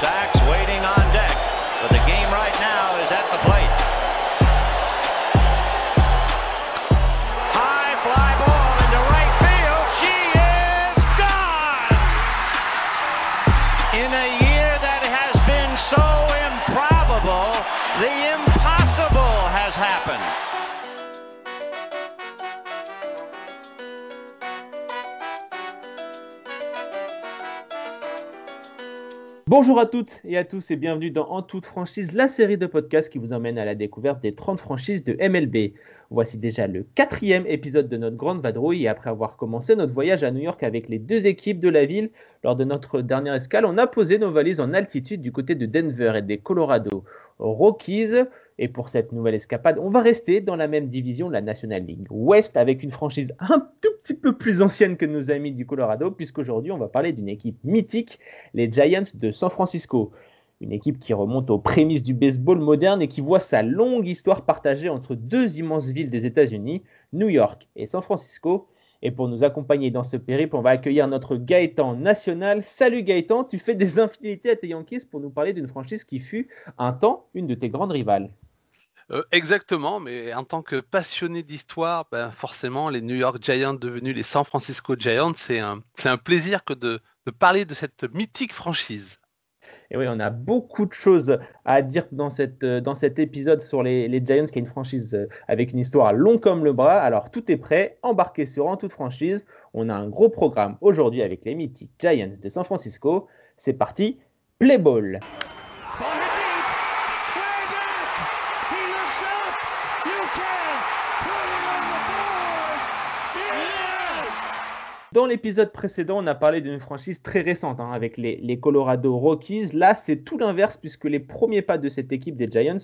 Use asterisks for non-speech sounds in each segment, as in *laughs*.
sacks. Bonjour à toutes et à tous et bienvenue dans En toute franchise, la série de podcasts qui vous emmène à la découverte des 30 franchises de MLB. Voici déjà le quatrième épisode de notre grande vadrouille et après avoir commencé notre voyage à New York avec les deux équipes de la ville, lors de notre dernière escale, on a posé nos valises en altitude du côté de Denver et des Colorado Rockies. Et pour cette nouvelle escapade, on va rester dans la même division, la National League West, avec une franchise un tout petit peu plus ancienne que nos amis du Colorado, puisqu'aujourd'hui on va parler d'une équipe mythique, les Giants de San Francisco. Une équipe qui remonte aux prémices du baseball moderne et qui voit sa longue histoire partagée entre deux immenses villes des États-Unis, New York et San Francisco. Et pour nous accompagner dans ce périple, on va accueillir notre Gaëtan national. Salut Gaëtan, tu fais des infidélités à tes Yankees pour nous parler d'une franchise qui fut un temps une de tes grandes rivales. Euh, exactement, mais en tant que passionné d'histoire, ben forcément, les New York Giants devenus les San Francisco Giants, c'est un, plaisir que de, parler de cette mythique franchise. Et oui, on a beaucoup de choses à dire dans, dans cet épisode sur les, Giants, qui est une franchise euh, avec une histoire long comme le bras. Alors tout est prêt, embarqué sur En toute franchise. On a un gros programme aujourd'hui avec les mythiques Giants de San Francisco. C'est parti, play ball. Dans l'épisode précédent, on a parlé d'une franchise très récente hein, avec les, Colorado Rockies. Là, c'est tout l'inverse puisque les premiers pas de cette équipe des Giants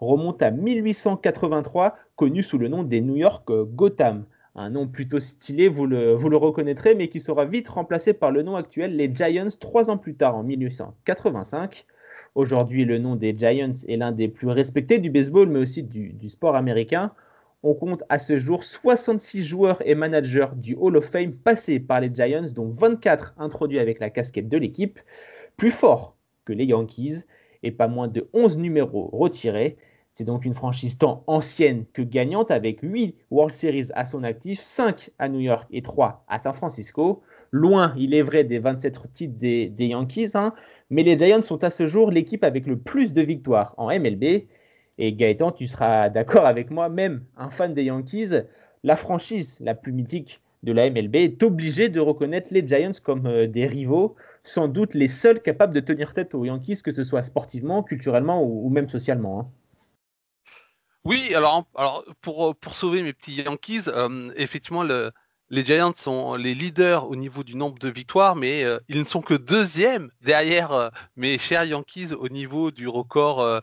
remontent à 1883, connu sous le nom des New York Gotham. Un nom plutôt stylé, vous le, reconnaîtrez, mais qui sera vite remplacé par le nom actuel, les Giants, trois ans plus tard, en 1885. Aujourd'hui, le nom des Giants est l'un des plus respectés du baseball, mais aussi du sport américain. On compte à ce jour 66 joueurs et managers du Hall of Fame passés par les Giants, dont 24 introduits avec la casquette de l'équipe, plus fort que les Yankees et pas moins de 11 numéros retirés. C'est donc une franchise tant ancienne que gagnante avec 8 World Series à son actif, 5 à New York et 3 à San Francisco. Loin, il est vrai, des 27 titres des, Yankees, hein, mais les Giants sont à ce jour l'équipe avec le plus de victoires en MLB. Et Gaëtan, tu seras *laughs* d'accord avec moi, même un fan des Yankees, la franchise la plus mythique de la MLB est obligé de reconnaître les Giants comme euh, des rivaux, sans doute les seuls capables de tenir tête aux Yankees, que ce soit sportivement, culturellement ou, même socialement. Hein. Oui, alors, alors pour, sauver mes petits Yankees, euh, effectivement, le, les Giants sont les leaders au niveau du nombre de victoires, mais euh, ils ne sont que deuxième derrière euh, mes chers Yankees au niveau du record euh,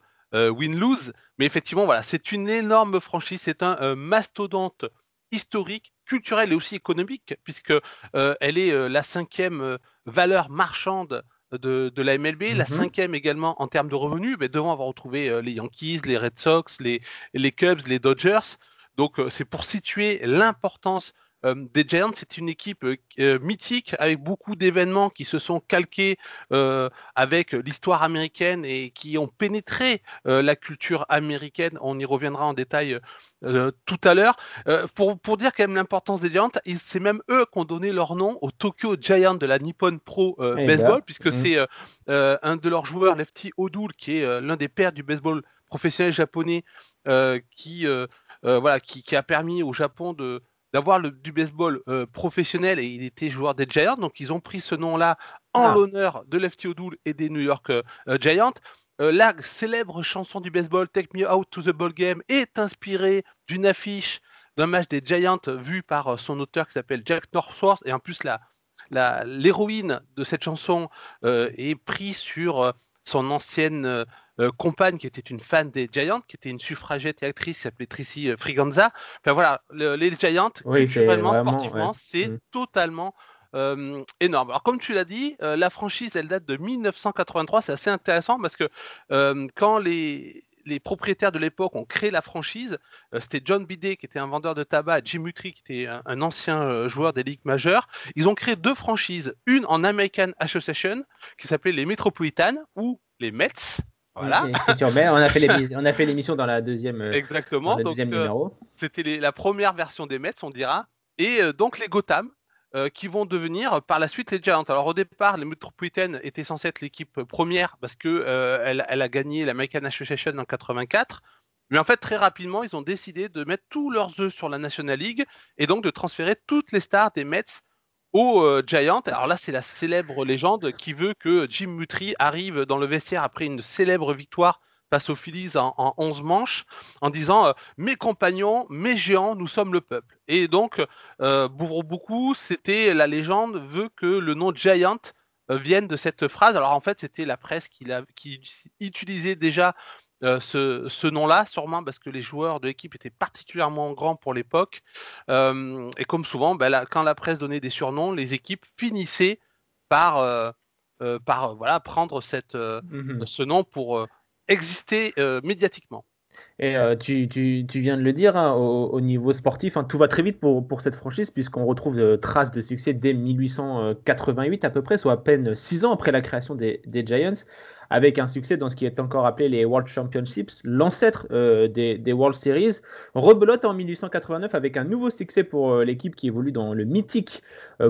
win-lose. Mais effectivement, voilà, c'est une énorme franchise, c'est un euh, mastodonte historique, culturel et aussi économique, puisque euh, elle est euh, la cinquième valeur marchande de, de, la MLB, la cinquième également en termes de revenus, mais devant avoir retrouvé les Yankees, les Red Sox, les, les Cubs, les Dodgers. Donc c'est pour situer l'importance euh, des Giants, c'est une équipe euh, mythique avec beaucoup d'événements qui se sont calqués euh, avec l'histoire américaine et qui ont pénétré la culture américaine. On y reviendra en détail tout à l'heure. Pour, pour, dire quand même l'importance des Giants, c'est même eux qui ont donné leur nom au Tokyo Giants de la Nippon Pro Eh Baseball, ben, puisque mm. c'est un de leurs joueurs, Lefty Odul, qui est l'un des pères du baseball professionnel japonais, qui, voilà, qui, qui a permis au Japon de d'avoir du baseball euh, professionnel et il était joueur des Giants. Donc ils ont pris ce nom-là en Ah. l'honneur de Lefty O'Doul et des New York euh, euh, Giants. Euh, la célèbre chanson du baseball Take Me Out to the Ball Game est inspirée d'une affiche d'un match des Giants vu par son auteur qui s'appelle Jack Northworth et en plus l'héroïne de cette chanson est prise sur son ancienne euh, compagne qui était une fan des Giants, qui était une suffragette et actrice qui s'appelait Tracy euh, Friganza. Enfin voilà, le- les Giants, Oui, culturellement, vraiment, sportivement, ouais. c'est Mm. totalement euh, énorme. Alors comme tu l'as dit, euh, la franchise, elle date de 1983. C'est assez intéressant parce que quand les les, propriétaires de l'époque ont créé la franchise. C'était John Bidet qui était un vendeur de tabac, Jim Mutry qui était un, ancien joueur des ligues majeures. Ils ont créé deux franchises, une en American Association qui s'appelait les Metropolitan ou les Mets. Voilà. on a fait l'émission dans la deuxième. Exactement. deuxième numéro. C'était la première version des Mets, on dira. Et donc les Gotham, euh, qui vont devenir euh, par la suite les Giants. Alors au départ, les Metropolitan étaient censés être l'équipe première parce que euh, elle, a gagné l'American Association en 84. Mais en fait, très rapidement, ils ont décidé de mettre tous leurs œufs sur la National League et donc de transférer toutes les stars des Mets aux Giants. Alors là, c'est la célèbre légende qui veut que Jim Mutry arrive dans le vestiaire après une célèbre victoire face aux Phillies en, 11 manches en disant euh, Mes compagnons, mes géants, nous sommes le peuple. Et donc, euh, pour beaucoup, c'était la légende veut que le nom Giant euh, vienne de cette phrase. Alors en fait, c'était la presse qui, qui utilisait déjà ce, nom-là, sûrement parce que les joueurs de l'équipe étaient particulièrement grands pour l'époque. et comme souvent, ben, quand la presse donnait des surnoms, les équipes finissaient par, par voilà, prendre cette, mmh ce nom pour exister euh, médiatiquement. Et euh, tu, tu, tu, viens de le dire, hein, au, niveau sportif, hein, tout va très vite pour, pour cette franchise, puisqu'on retrouve euh, traces de succès dès 1888 à peu près, soit à peine six ans après la création des, des, Giants, avec un succès dans ce qui est encore appelé les World Championships, l'ancêtre des, des, World Series. Rebelote en 1889 avec un nouveau succès pour l'équipe qui évolue dans le mythique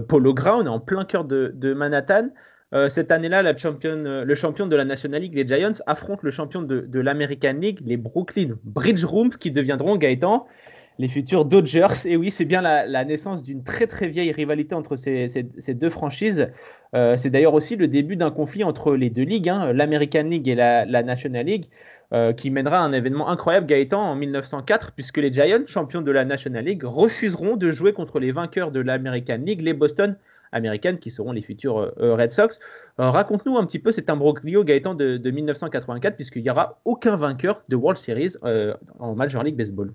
Polo Ground, en plein cœur de, Manhattan. Euh, cette année-là, euh, le champion de la National League, les Giants, affrontent le champion de, l'American League, les Brooklyn Bridge Rooms, qui deviendront Gaëtan les futurs Dodgers. Et oui, c'est bien la, naissance d'une très très vieille rivalité entre ces, deux franchises. Euh, c'est d'ailleurs aussi le début d'un conflit entre les deux ligues, hein, l'American League et la, National League, qui mènera à un événement incroyable, Gaëtan, en 1904, puisque les Giants, champions de la National League, refuseront de jouer contre les vainqueurs de l'American League, les Boston américaines qui seront les futurs euh, euh, Red Sox. Euh, raconte-nous un petit peu cet imbroglio Gaëtan de, 1984 puisqu'il n'y aura aucun vainqueur de World Series en Major League Baseball.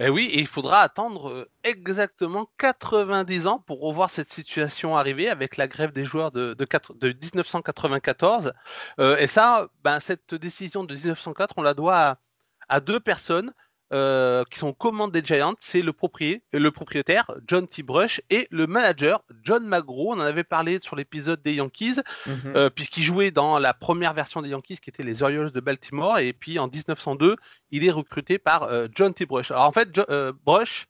Eh oui, il faudra attendre exactement 90 ans pour revoir cette situation arriver avec la grève des joueurs de, de, 1994. et ça, ben, cette décision de 1904, on la doit à deux personnes. Euh, qui sont aux commandes des Giants, c'est le, le propriétaire John T. Brush et le manager John McGraw. On en avait parlé sur l'épisode des Yankees, mhm. euh, puisqu'il jouait dans la première version des Yankees qui était les Orioles de Baltimore. Et puis en 1902, il est recruté par euh, John T. Brush. Alors en fait, Brush,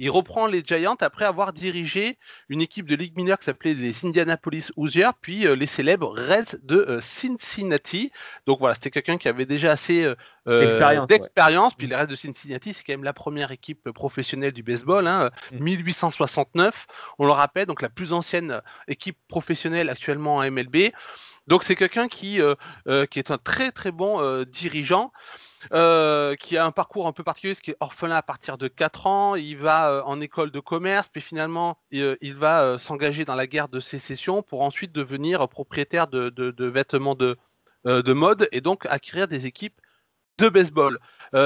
il reprend les Giants après avoir dirigé une équipe de Ligue mineure qui s'appelait les Indianapolis Hoosiers, puis euh, les célèbres Reds de euh, Cincinnati. Donc voilà, c'était quelqu'un qui avait déjà assez euh, d'expérience. Puis les Reds de Cincinnati, c'est quand même la première équipe professionnelle du baseball, 1869. Hein, mm. On le rappelle, donc la plus ancienne équipe professionnelle actuellement en MLB. Donc c'est quelqu'un qui, qui est un très très bon dirigeant. Euh, qui a un parcours un peu particulier, ce qui est orphelin à partir de 4 ans. Il va euh, en école de commerce, puis finalement, euh, il va s'engager dans la guerre de sécession pour ensuite devenir propriétaire de, vêtements de, de, mode et donc acquérir des équipes de baseball.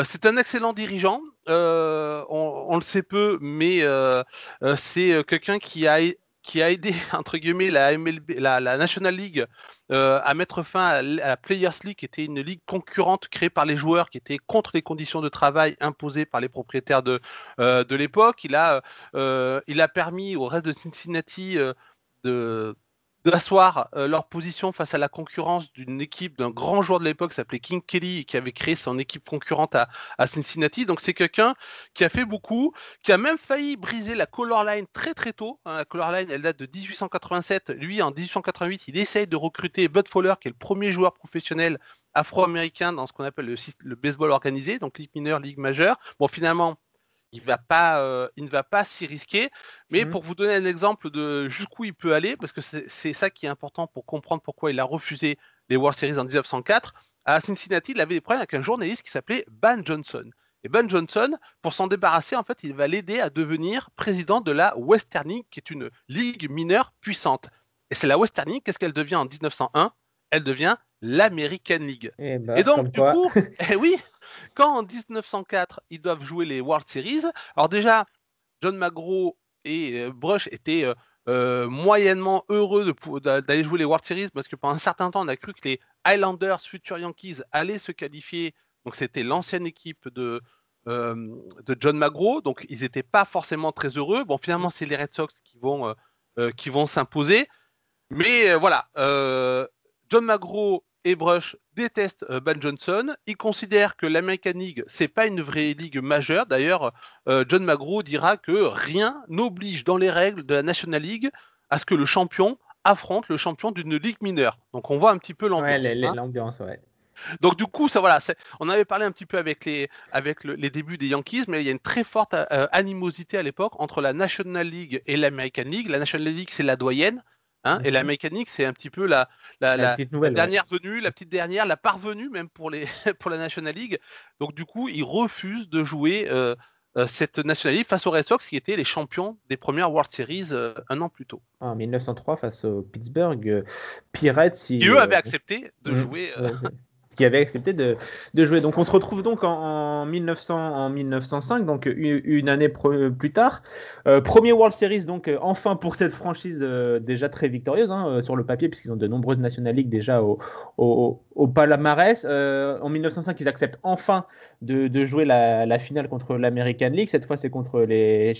c'est un excellent dirigeant. On, le sait peu, mais c'est quelqu'un qui a qui a aidé *laughs* entre guillemets la National League euh, à mettre fin à, la Players League, qui était une ligue concurrente créée par les joueurs, qui était contre les conditions de travail imposées par les propriétaires de, euh, de l'époque. Il euh, il a permis au reste de Cincinnati de d'asseoir euh, leur position face à la concurrence d'une équipe d'un grand joueur de l'époque qui s'appelait King Kelly qui avait créé son équipe concurrente à, Cincinnati. Donc c'est quelqu'un qui a fait beaucoup, qui a même failli briser la color line très très tôt. Hein. La color line elle date de 1887. Lui en 1888 il essaye de recruter Bud Fowler qui est le premier joueur professionnel afro-américain dans ce qu'on appelle le, le, baseball organisé, donc ligue mineure, ligue majeure. Bon finalement il, va pas, euh, il ne va pas s'y risquer. Mais mmh. pour vous donner un exemple de jusqu'où il peut aller, parce que c'est ça qui est important pour comprendre pourquoi il a refusé les World Series en 1904, à Cincinnati, il avait des problèmes avec un journaliste qui s'appelait Ban Johnson. Et Ben Johnson, pour s'en débarrasser, en fait, il va l'aider à devenir président de la Western League, qui est une ligue mineure puissante. Et c'est la Western League, qu'est-ce qu'elle devient en 1901 Elle devient l'American League. Eh ben, et, donc, du coup, *laughs* eh oui, quand en 1904, ils doivent jouer les World Series, alors déjà, John McGraw et euh, Brush étaient euh, euh, moyennement heureux d'aller jouer les World Series parce que pendant un certain temps, on a cru que les Highlanders, futurs Yankees, allaient se qualifier Donc c'était l'ancienne équipe de, de John McGraw. Donc ils n'étaient pas forcément très heureux. Bon, finalement, c'est les Red Sox qui vont, qui vont s'imposer. Mais voilà, John McGraw et Brush détestent Ben Johnson. Ils considèrent que l'American League, c'est pas une vraie ligue majeure. D'ailleurs, John McGraw dira que rien n'oblige dans les règles de la National League à ce que le champion affronte le champion d'une ligue mineure. Donc on voit un petit peu l'ambiance. Ouais, Donc du coup, ça voilà, on avait parlé un petit peu avec les, avec les débuts des Yankees, mais il y a une très forte euh, animosité à l'époque entre la National League et l'American League. La National League, c'est la doyenne, hein, et la League, c'est un petit peu la, la, dernière venue, la petite dernière, la parvenue même pour, les, *laughs* pour la National League. Donc du coup, ils refusent de jouer euh, euh, cette National League face aux Red Sox qui étaient les champions des premières World Series euh, un an plus tôt. En 1903 face aux Pittsburgh euh, Pirates. Qui eux avaient accepté de mmh. jouer *laughs* qui avait accepté de, jouer. Donc on se retrouve donc en, 1900, en 1905, donc une, année plus tard. Euh, premier World Series, donc euh, enfin pour cette franchise euh, déjà très victorieuse hein, sur le papier, puisqu'ils ont de nombreuses National League déjà au, au, palmarès. en 1905, ils acceptent enfin de, jouer la, finale contre l'American League. Cette fois, c'est contre les,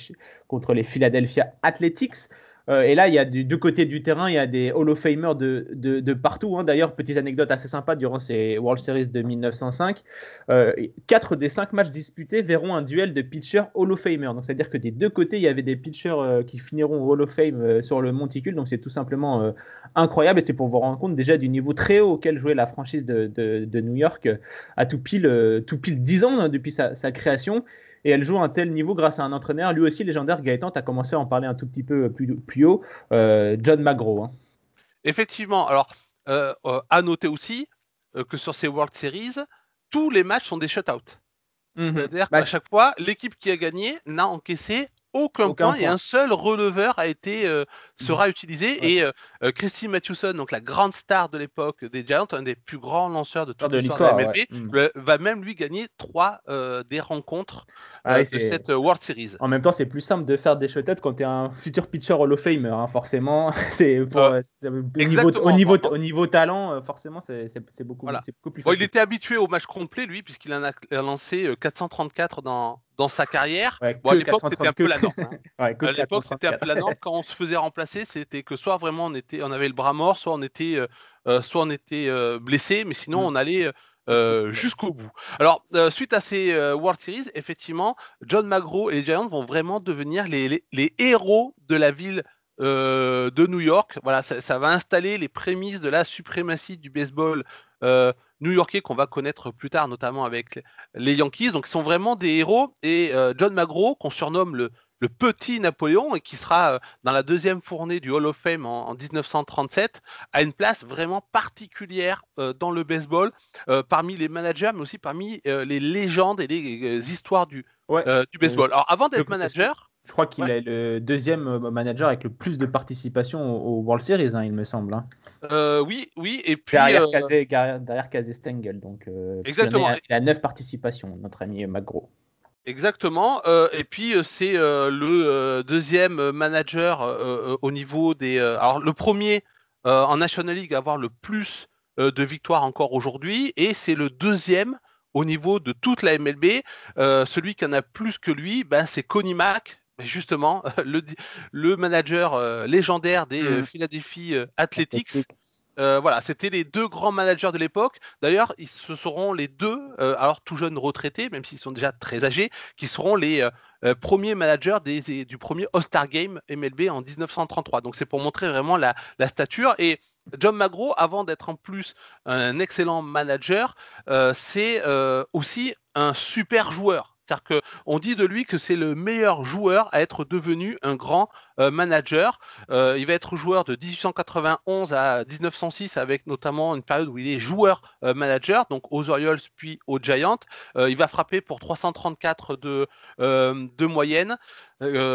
contre les Philadelphia Athletics. Euh, et là, il y a du, côté du terrain, il y a des Hall of Famers de, de, partout. Hein. D'ailleurs, petite anecdote assez sympa durant ces World Series de 1905, euh, quatre des cinq matchs disputés verront un duel de pitchers Hall of Famer. Donc, c'est-à-dire que des deux côtés, il y avait des pitchers euh, qui finiront Hall of Fame sur le monticule. Donc, c'est tout simplement incroyable. Et c'est pour vous rendre compte déjà du niveau très haut auquel jouait la franchise de, de New York à tout pile, tout pile 10 ans hein, depuis sa création et elle joue à un tel niveau grâce à un entraîneur, lui aussi légendaire, Gaëtan, tu as commencé à en parler un tout petit peu plus, plus haut, euh, John McGraw. Hein. Effectivement, alors euh, euh, à noter aussi que sur ces World Series, tous les matchs sont des shutouts. Mhm. C'est-à-dire bah, qu'à chaque fois, l'équipe qui a gagné n'a encaissé aucun, point, et un seul releveur a été sera utilisé et euh, Christy Mathewson, donc la grande star de l'époque des Giants, un des plus grands lanceurs de toute l'histoire de la MLB, mm. va même lui gagner trois euh, des rencontres ah euh, de cette World Series. En même temps, c'est plus simple de faire des shotettes quand tu es un futur pitcher Hall of Famer, hein, forcément. *laughs* c'est au, niveau, au, niveau, talent, forcément, c'est beaucoup, beaucoup, plus facile. il était habitué au match complet, lui, puisqu'il en a lancé 434 dans, dans sa carrière. bon, à l'époque, c'était un peu la norme. Hein. *laughs* à l'époque, c'était un peu la norme. Quand on se faisait remplacer, c'était que soit vraiment on était on avait le bras mort, soit on était, euh, euh, soit on était euh, blessé, mais sinon on allait jusqu'au bout. Alors, suite à ces World Series, effectivement, John McGraw et les Giants vont vraiment devenir les, héros de la ville de New York. Voilà, ça, va installer les prémices de la suprématie du baseball new-yorkais qu'on va connaître plus tard, notamment avec les Yankees. Donc, ils sont vraiment des héros. Et John McGraw, qu'on surnomme le, le petit Napoléon et qui sera euh, dans la deuxième fournée du Hall of Fame en, 1937, a une place vraiment particulière euh, dans le baseball, euh, parmi les managers, mais aussi parmi les légendes et les histoires du, du baseball. Alors avant d'être manager, je crois qu'il est le deuxième manager avec le plus de participation au, World Series, hein, il me semble. Hein. oui, oui, et puis derrière, Kazé, Stengel, donc exactement. Il a, neuf participations, notre ami McGraw. Exactement. Euh, et puis euh, c'est euh, le deuxième manager au niveau des. alors le premier en National League à avoir le plus de victoires encore aujourd'hui, et c'est le deuxième au niveau de toute la MLB. celui qui en a plus que lui, ben, c'est Connie Mack, justement *laughs* le, le manager légendaire des mmh. Philadelphia Athletics. Euh, voilà, c'était les deux grands managers de l'époque. D'ailleurs, ils ce seront les deux, euh, alors tout jeunes retraités, même s'ils sont déjà très âgés, qui seront les euh, premiers managers des, du premier All-Star Game MLB en 1933. Donc c'est pour montrer vraiment la, la stature. Et John McGraw, avant d'être en plus un excellent manager, c'est aussi un super joueur. C'est-à-dire qu'on dit de lui que c'est le meilleur joueur à être devenu un grand manager. Euh, il va être joueur de 1891 à 1906 avec notamment une période où il est joueur euh, manager, donc aux Orioles puis aux Giants. il va frapper pour 334 de, moyenne.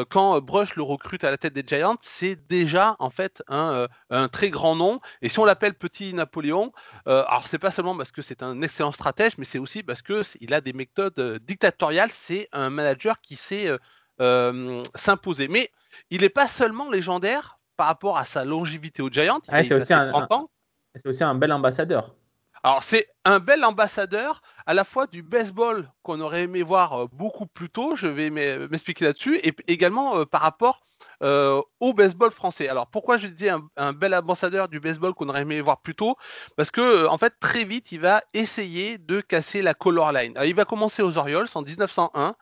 quand Brush le recrute à la tête des Giants, c'est déjà en fait un, très grand nom. Et si on l'appelle Petit Napoléon, alors c'est pas seulement parce que c'est un excellent stratège, mais c'est aussi parce que il a des méthodes dictatoriales. C'est un manager qui sait s'imposer. Mais il n'est pas seulement légendaire par rapport à sa longévité au Giant. c'est aussi, un, C'est aussi un bel ambassadeur. Alors c'est un bel ambassadeur à la fois du baseball qu'on aurait aimé voir beaucoup plus tôt, je vais m'expliquer là-dessus, et également par rapport au baseball français. Alors pourquoi je dis un, un bel ambassadeur du baseball qu'on aurait aimé voir plus tôt? Parce que en fait très vite il va essayer de casser la color line. il va commencer aux Orioles en 1901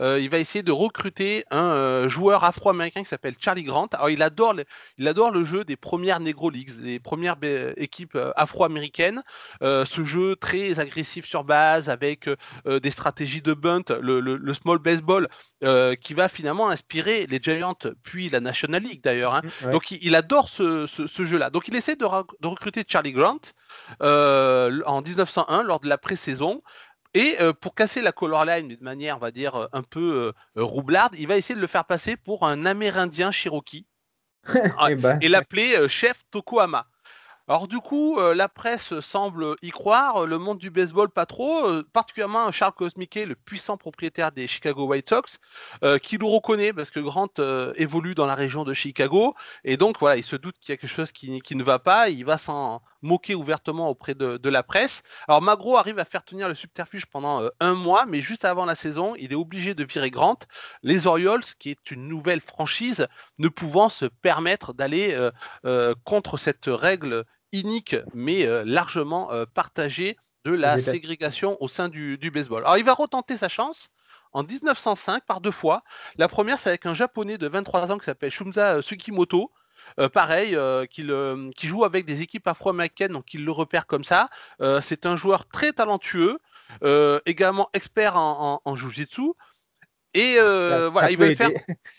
euh, il va essayer de recruter un euh, joueur afro-américain qui s'appelle Charlie Grant. Alors, il adore, le, il adore le jeu des premières Negro Leagues, des premières équipes euh, afro-américaines. ce jeu très agressif sur base, avec des stratégies de bunt, le, small baseball, qui va finalement inspirer les Giants, puis la National League d'ailleurs. Hein. Mmh, Donc, il, adore ce, jeu-là. Donc, il essaie de, de recruter Charlie Grant en 1901 lors de la pré-saison. Et euh, pour casser la color line de manière, on va dire, euh, un peu euh, roublarde, il va essayer de le faire passer pour un Amérindien Cherokee *laughs* ah, eh ben. et l'appeler chef Tokohama. Alors du coup, la presse semble y croire, le monde du baseball pas trop, particulièrement Charles Cosmique, le puissant propriétaire des Chicago White Sox, qui nous reconnaît parce que Grant évolue dans la région de Chicago, et donc voilà, il se doute qu'il y a quelque chose qui, qui, ne va pas, il va s'en moqué ouvertement auprès de, la presse. Alors Magro arrive à faire tenir le subterfuge pendant euh, un mois, mais juste avant la saison, il est obligé de virer Grant. Les Orioles, qui est une nouvelle franchise, ne pouvant se permettre d'aller euh, euh, contre cette règle inique, mais largement partagée de la ségrégation au sein du, du, baseball. Alors il va retenter sa chance en 1905 par deux fois. La première, c'est avec un japonais de 23 ans qui s'appelle Shumza Sukimoto, euh, pareil, euh, euh, qui joue avec des équipes afro-américaines, donc il le repère comme ça. c'est un joueur très talentueux, également expert en, en, en jiu-jitsu. Et euh, voilà, il va le faire.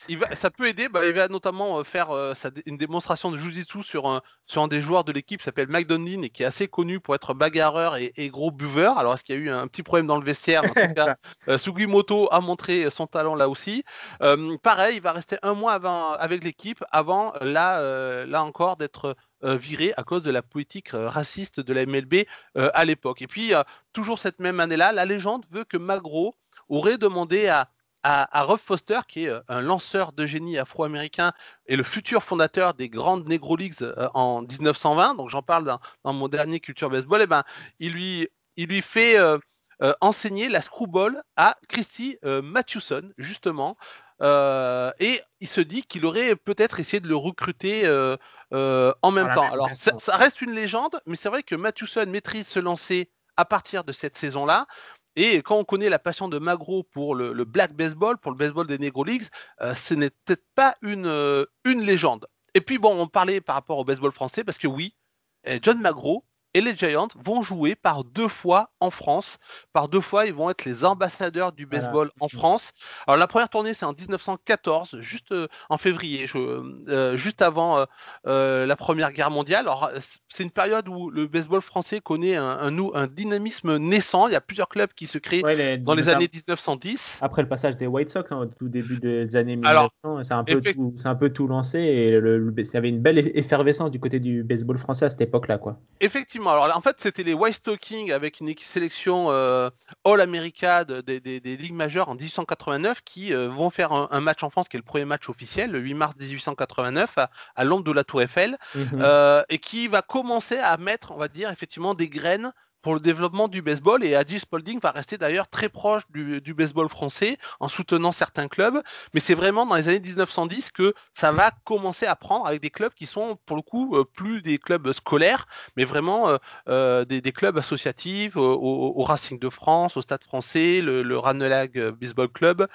Il va, ça peut aider. Bah, il va notamment euh, faire euh, une démonstration de Jiu-Jitsu sur un, sur un des joueurs de l'équipe qui s'appelle Mike Donlin et qui est assez connu pour être bagarreur et, gros buveur. Alors, est-ce qu'il y a eu un petit problème dans le vestiaire? En tout *laughs* cas, Sugimoto a montré son talent là aussi. pareil, il va rester un mois avant, avec l'équipe avant, là, là encore, d'être viré à cause de la politique raciste de la MLB à l'époque. Et puis, toujours cette même année-là, la légende veut que Magro aurait demandé à à, Rob Foster, qui est euh, un lanceur de génie afro-américain et le futur fondateur des grandes Negro Leagues euh, en 1920. Donc j'en parle dans, mon dernier Culture Baseball. Et eh ben, il lui, il lui fait euh, enseigner la screwball à Christy Mathewson, justement. et il se dit qu'il aurait peut-être essayé de le recruter en même temps. Alors, ça, ça, reste une légende, mais c'est vrai que Mathewson maîtrise ce lancer à partir de cette saison-là. Et quand on connaît la passion de Magro pour le, black baseball, pour le baseball des Negro Leagues, euh, ce n'est peut-être pas une, euh, une légende. Et puis bon, on parlait par rapport au baseball français, parce que oui, eh, John Magro, et les Giants vont jouer par deux fois en France. Par deux fois, ils vont être les ambassadeurs du baseball en France. Alors la première tournée, c'est en 1914, juste euh, en février, euh, juste avant euh, la Première Guerre mondiale. Alors c'est une période où le baseball français connaît un, un, dynamisme naissant. Il y a plusieurs clubs qui se créent dans les années 1910. Après le passage des White Sox, hein, au tout début des années 1900, c'est un, peu tout, un peu tout lancé et il y avait une belle effervescence du côté du baseball français à cette époque-là. Effectivement. Alors en fait, c'était les White Stockings avec une sélection euh, All-America des, ligues majeures en 1889 qui euh, vont faire un, match en France qui est le premier match officiel, le 8 mars 1889 à, l'ombre de la Tour Eiffel, mhm. euh, et qui va commencer à mettre, on va dire, effectivement des graines pour le développement du baseball. Et Adi Spalding va rester d'ailleurs très proche du, baseball français en soutenant certains clubs. Mais c'est vraiment dans les années 1910 que ça va commencer à prendre avec des clubs qui sont pour le coup euh, plus des clubs scolaires, mais vraiment euh, euh, des, clubs associatifs au, Racing de France, au Stade français, le, le Ranelagh Baseball Club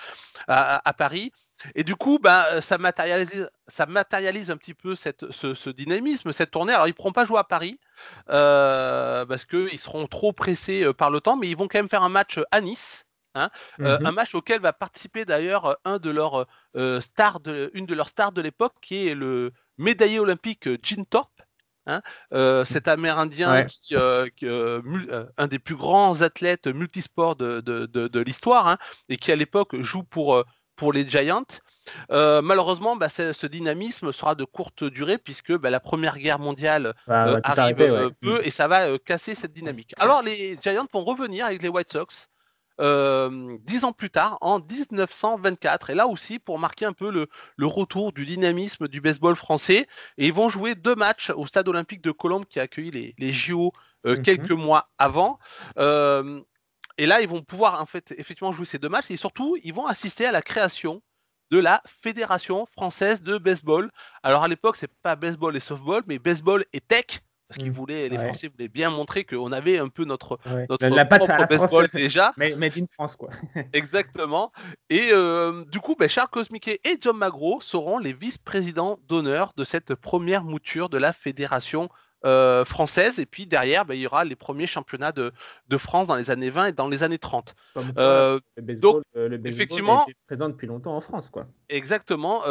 à Paris. Et du coup, bah, ça, matérialise, ça matérialise un petit peu cette, ce, dynamisme, cette tournée. Alors, ils ne pourront pas jouer à Paris euh, parce qu'ils seront trop pressés euh, par le temps, mais ils vont quand même faire un match à Nice. Hein, euh, mhm. un match auquel va participer d'ailleurs un de leurs stars de, une de leurs stars de l'époque, qui est le médaillé olympique Gene Thorpe. Hein, cet Amérindien, qui, un des plus grands athlètes multisports de, de, de l'histoire, hein, et qui à l'époque joue pour pour les Giants. Euh, malheureusement, bah, ce dynamisme sera de courte durée puisque bah, la Première Guerre mondiale euh, arrive euh, peu et ça va casser cette dynamique. Alors les Giants vont revenir avec les White Sox dix ans plus tard, en 1924, et là aussi pour marquer un peu le, retour du dynamisme du baseball français. Et ils vont jouer deux matchs au Stade Olympique de Colombe qui a accueilli les, les JO mm-hmm. quelques mois avant. Et là, ils vont pouvoir en fait effectivement jouer ces deux matchs et surtout, ils vont assister à la création de la Fédération française de baseball. Alors à l'époque, c'est pas baseball et softball, mais baseball et tech. Parce qu'ils mmh. voulaient, les Français voulaient bien montrer qu'on avait un peu notre, notre la, propre baseball déjà. *laughs* Mais in France, quoi. *laughs* Exactement. Et euh, du coup, ben, Charles Cosmiquet et John Magro seront les vice-présidents d'honneur de cette première mouture de la Fédération euh, française. Et puis derrière, bah, il y aura les premiers championnats de, de, France dans les années 20 et dans les années 30. Euh, le donc, euh, effectivement, présent depuis longtemps en France. quoi. Exactement.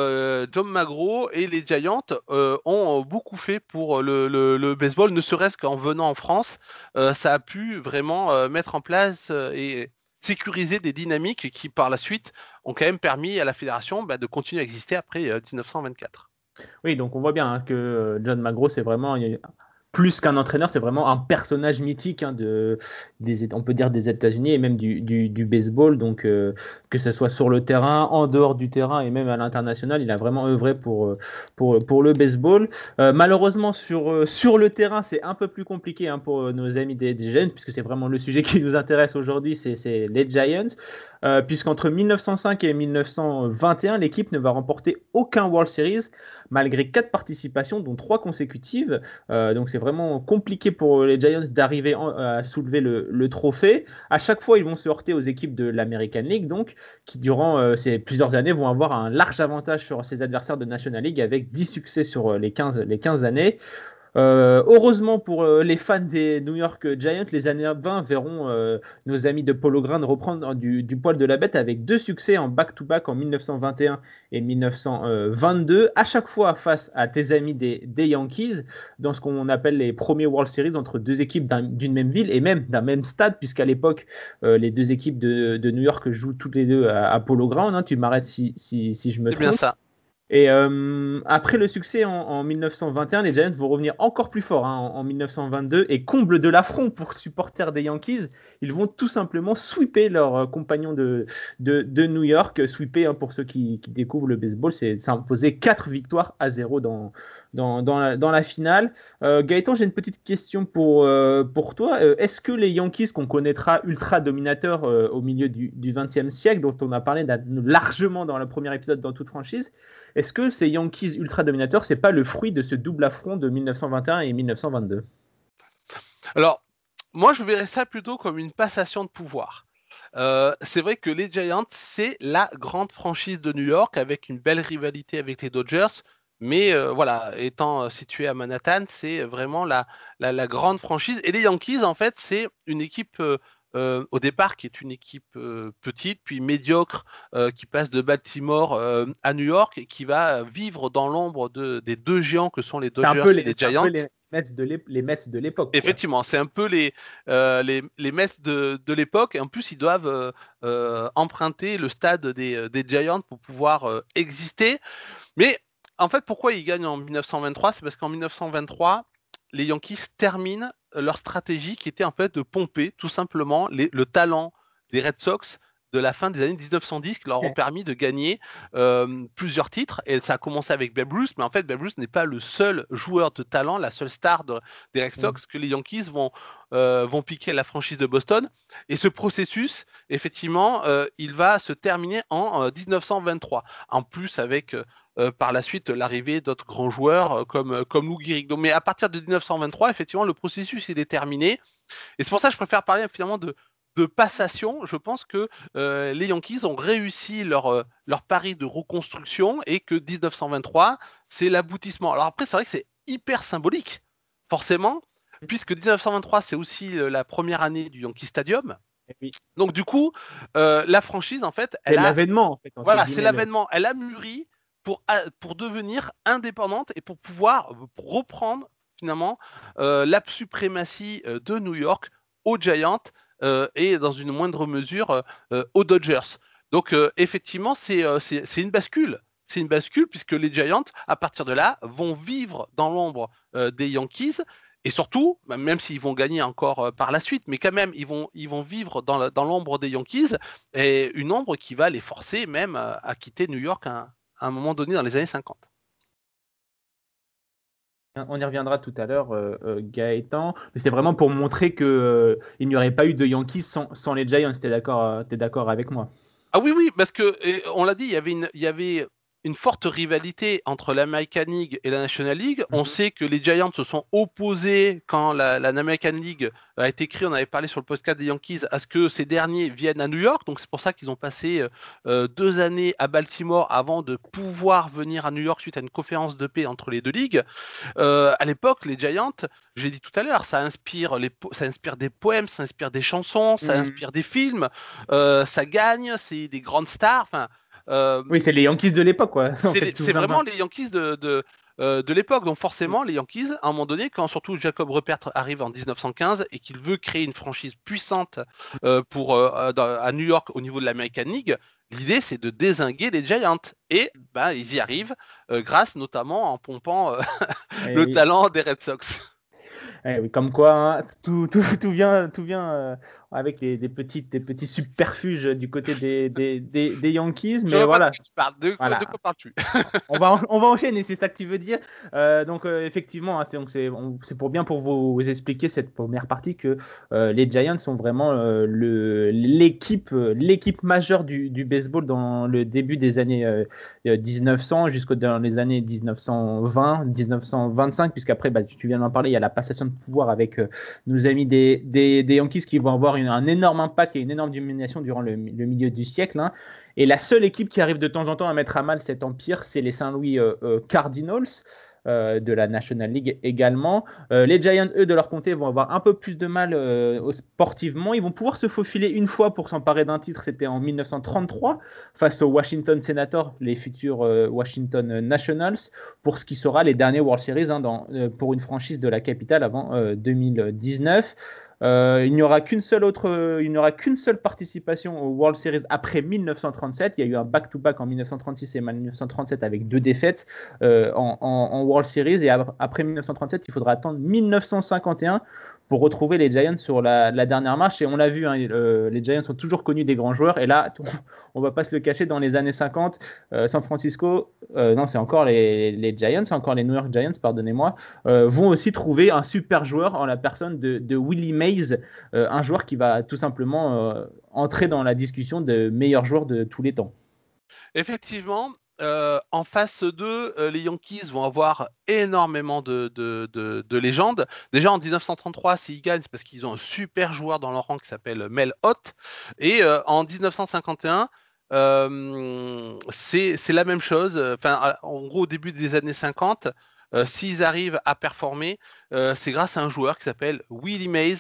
John Magro et les Giants ont beaucoup fait pour le, le, baseball, ne serait-ce qu'en venant en France. ça a pu vraiment mettre en place et sécuriser des dynamiques qui, par la suite, ont quand même permis à la fédération bah, de continuer à exister après 1924. Oui, donc on voit bien hein, que John McGraw, c'est vraiment plus qu'un entraîneur, c'est vraiment un personnage mythique hein, de, des, on peut dire des États-Unis et même du, baseball. Donc, euh, que ce soit sur le terrain, en dehors du terrain et même à l'international, il a vraiment œuvré pour, euh, pour, le baseball. Euh, malheureusement, sur, sur le terrain, c'est un peu plus compliqué hein, pour nos amis des, Giants, puisque c'est vraiment le sujet *laughs* qui nous intéresse aujourd'hui, c'est les Giants. puisqu'entre 1905 et 1921, l'équipe ne va remporter aucun World Series malgré quatre participations, dont trois consécutives. Euh, donc c'est vraiment compliqué pour les Giants d'arriver à soulever le, trophée. À chaque fois, ils vont se heurter aux équipes de l'American League, donc qui durant euh, ces plusieurs années vont avoir un large avantage sur ses adversaires de National League avec 10 succès sur euh, les 15, les 15 années. Euh, heureusement pour euh, les fans des New York Giants, les années 20 verront euh, nos amis de Polo Ground reprendre du, poil de la bête avec deux succès en back-to-back en 1921 et 1922, à chaque fois face à tes amis des, Yankees, dans ce qu'on appelle les premiers World Series entre deux équipes d'une même ville et même d'un même stade, puisqu'à l'époque, les deux équipes de, New York jouent toutes les deux à, Polo Ground. Hein. tu m'arrêtes si, si, si, je me trompe. bien ça. Et euh, après le succès en, 1921, les Giants vont revenir encore plus fort hein, en, 1922 et comble de l'affront pour supporters des Yankees, ils vont tout simplement sweeper leurs euh, compagnons de, de, New York. Sweeper, hein, pour ceux qui, découvrent le baseball, c'est s'imposer 4 victoires à 0 dans, dans, dans, la, finale. Euh, Gaëtan, j'ai une petite question pour, pour toi. Est-ce que les Yankees, qu'on connaîtra ultra dominateurs au milieu du XXe siècle, dont on a parlé largement dans le premier épisode dans toute franchise, est-ce que ces Yankees ultra dominateurs, c'est pas le fruit de ce double affront de 1921 et 1922 Alors, moi, je verrais ça plutôt comme une passation de pouvoir. Euh, c'est vrai que les Giants, c'est la grande franchise de New York avec une belle rivalité avec les Dodgers. Mais euh, voilà, étant euh, situé à Manhattan, c'est vraiment la, grande franchise. Et les Yankees, en fait, c'est une équipe au départ, qui est une équipe euh, petite, puis médiocre, euh, qui passe de Baltimore à New York et qui va vivre dans l'ombre de, des deux géants que sont les Dodgers et les Giants. les Mets de l'époque. Effectivement, c'est un peu les, les, les Mets de, de l'époque. En plus, ils doivent emprunter le stade des, des Giants pour pouvoir exister. Mais en fait, pourquoi ils gagnent en 1923 C'est parce qu'en 1923, les Yankees terminent leur stratégie qui était en fait de pomper tout simplement le talent des Red Sox de la fin des années 1910 qui leur ont permis de gagner euh, plusieurs titres. Et ça a commencé avec Babe Ruth, mais en fait, Babe Ruth n'est pas le seul joueur de talent, la seule star des Red Sox que les Yankees vont, euh, vont piquer la franchise de Boston. Et ce processus, effectivement, euh, il va se terminer en 1923. En plus, avec euh, par la suite l'arrivée d'autres grands joueurs euh, comme, euh, comme Lou Gehrig. mais à partir de 1923, effectivement, le processus est déterminé. Et c'est pour ça que je préfère parler finalement de, de passation. Je pense que les Yankees ont réussi leur, leur pari de reconstruction et que 1923, c'est l'aboutissement. Alors après, c'est vrai que c'est hyper symbolique, forcément, puisque 1923, c'est aussi la première année du Yankee Stadium. Eh Donc du coup, la franchise, en fait, elle c'est l'avènement. En fait, voilà, c'est l'avènement. Elle a mûri pour, pour devenir indépendante et pour pouvoir reprendre finalement euh, la suprématie euh, de New York aux Giants euh, et dans une moindre mesure aux Dodgers. Donc effectivement, c'est une bascule. C'est une bascule puisque les Giants, à partir de là, vont vivre dans l'ombre des Yankees. Et surtout, bah, même s'ils vont gagner encore par la suite, mais quand même, ils vont, ils vont vivre dans l'ombre des Yankees, et une ombre qui va les forcer même à quitter New York à un moment donné dans les années 50. On y reviendra tout à l'heure, Gaëtan. Mais c'était vraiment pour montrer qu'il il n'y aurait pas eu de Yankees sans, sans les Giants. Tu es d'accord avec moi? Ah oui, oui, parce que on l'a dit, il y avait, une, il y avait une forte rivalité entre l'American League et la National League. On mhm. sait que les Giants se sont opposés quand la, American League a été créée, on avait parlé sur le podcast des Yankees, à ce que ces derniers viennent à New York. Donc c'est pour ça qu'ils ont passé euh, euh, deux années à Baltimore avant de pouvoir venir à New York suite à une conférence de paix entre les deux ligues. Euh, à l'époque, les Giants, je l'ai dit tout à l'heure, ça inspire, les, ça inspire des poèmes, ça inspire des chansons, ça mhm. inspire des films, ça gagne, c'est des grandes stars. Enfin, euh, oui, c'est les Yankees de l'époque, quoi. *laughs* C'est vraiment les Yankees de, de, euh, de l'époque. Donc forcément, les Yankees, à un moment donné, quand surtout Jacob Rupert arrive en 1915 et qu'il veut créer une franchise puissante euh, pour, à New York au niveau de l'American League, l'idée c'est de désinguer les Giants. Et bah, ils y arrivent grâce notamment en pompant *laughs* eh le talent des Red Sox. Eh oui, comme quoi, hein, tout, tout, tout, vient, tout vient avec des, des, petites, des petits subterfuges du côté des, des, des, Yankees. Mais voilà. De, quoi parles-tu? On, va, on va enchaîner, c'est ça que tu veux dire. Euh, donc, euh, effectivement, hein, c'est pour bien pour vous expliquer cette première partie que euh, les Giants sont vraiment l'équipe l'équipe majeure du, du, baseball dans le début des années 1900 jusqu'aux dans les années 1920, 1925, puisqu'après, bah, tu viens d'en parler, il y a la passation de pouvoir avec nos amis des, des, des Yankees qui vont avoir un énorme impact et une énorme domination durant le, milieu du siècle. Hein. Et la seule équipe qui arrive de temps en temps à mettre à mal cet empire, c'est les Saint-Louis euh, euh, Cardinals. Euh, de la National League également. les Giants, eux, de leur côté, vont avoir un peu plus de mal sportivement. Ils vont pouvoir se faufiler une fois pour s'emparer d'un titre. C'était en 1933 face aux Washington Senators, les futurs Washington Nationals, pour ce qui sera les derniers World Series hein, pour une franchise de la capitale avant 2019. Euh, il n'y aura qu'une seule autre, il n'y aura qu'une seule participation au World Series après 1937. Il y a eu un back-to-back en 1936 et 1937 avec deux défaites euh, en, en, World Series. Et après 1937, il faudra attendre 1951 pour retrouver les Giants sur la, dernière marche. Et on l'a vu, hein, les Giants sont toujours connus des grands joueurs. Et là, *laughs* on va pas se le cacher, dans les années 50, euh, San Francisco, euh, non, c'est encore les, les, Giants, encore les New York Giants, pardonnez-moi, euh, vont aussi trouver un super joueur en la personne de, de Willie Mays, un joueur qui va tout simplement entrer dans la discussion de meilleur joueur de tous les temps. Effectivement, euh, en face d'eux, euh, les Yankees vont avoir énormément de, légendes. Déjà en 1933, s'ils gagnent, c'est parce qu'ils ont un super joueur dans leur rang qui s'appelle Mel Ott. Et euh, en 1951, c'est la même chose. Enfin, en gros, au début des années 50, s'ils arrivent à performer, c'est grâce à un joueur qui s'appelle Willie Mays,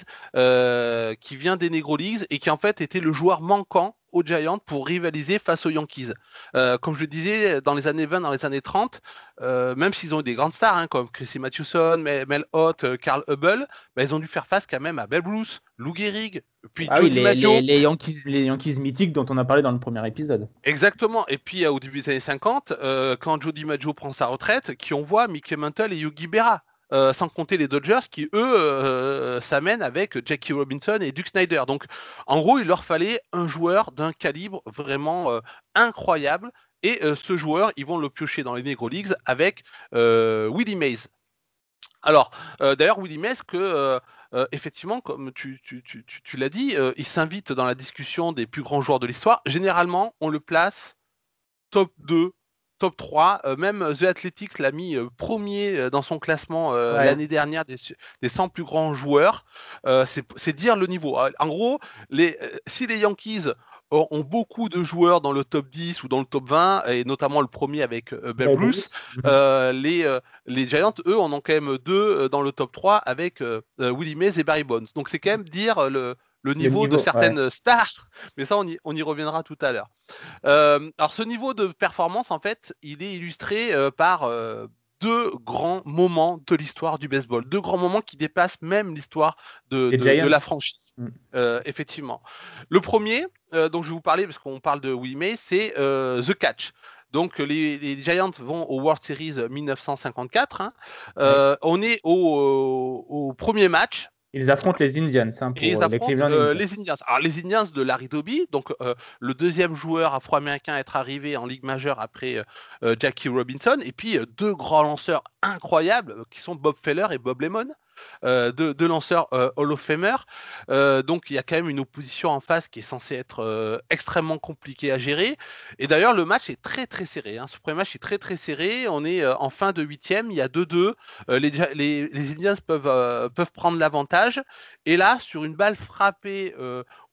qui vient des Negro Leagues et qui en fait était le joueur manquant aux Giants pour rivaliser face aux Yankees. Euh, comme je le disais, dans les années 20, dans les années 30, euh, même s'ils ont eu des grandes stars hein, comme Chrissy Mathewson, Mel Ott, euh, Carl Hubble, bah, ils ont dû faire face quand même à Babe Ruth, Lou Gehrig, puis ah oui, les, les, Yankees, les Yankees mythiques dont on a parlé dans le premier épisode. Exactement. Et puis au début des années 50, quand Joe DiMaggio prend sa retraite, qui on voit Mickey Mantle et Yogi Berra. Euh, sans compter les Dodgers qui, eux, euh, s'amènent avec Jackie Robinson et Duke Snyder. Donc, en gros, il leur fallait un joueur d'un calibre vraiment euh, incroyable. Et ce joueur, ils vont le piocher dans les Negro Leagues avec Willie Mays. Alors, d'ailleurs, Willie Mays, que effectivement, comme tu, tu l'as dit, il s'invite dans la discussion des plus grands joueurs de l'histoire. Généralement, on le place top 2, top 3. Euh, même The Athletics l'a mis euh, premier euh, dans son classement l'année dernière des, 100 plus grands joueurs. c'est dire le niveau. En gros, les, si les Yankees ont beaucoup de joueurs dans le top 10 ou dans le top 20, et notamment le premier avec Babe Ruth. les, les Giants, eux, en ont quand même deux dans le top 3 avec Willie Mays et Barry Bonds. Donc c'est quand même dire le, le niveau, de certaines stars, *laughs* mais ça on y, on y, reviendra tout à l'heure. Euh, alors ce niveau de performance, en fait, il est illustré euh, par euh, deux grands moments de l'histoire du baseball, deux grands moments qui dépassent même l'histoire de, la franchise. Mm. effectivement. Le premier, dont je vais vous parler, parce qu'on parle de Willie May, c'est The Catch. Donc les, Giants vont au World Series 1954. Hein. On est au, au, premier match Ils affrontent les Indians. Hein, pour, ils affrontent les, Indians. Alors les Indians de Larry Doby, donc le deuxième joueur afro-américain à être arrivé en Ligue majeure après Jackie Robinson, et puis deux grands lanceurs incroyables qui sont Bob Feller et Bob Lemon. Euh, de, lanceurs euh, Hall of Famer. Euh, donc il y a quand même une opposition en face qui est censée être extrêmement compliquée à gérer. Et d'ailleurs, le match est très très serré. Hein. Ce premier match est très très serré. On est en fin de huitième, il y a 2-2. Les, les, Indians peuvent, peuvent prendre l'avantage. Et là, sur une balle frappée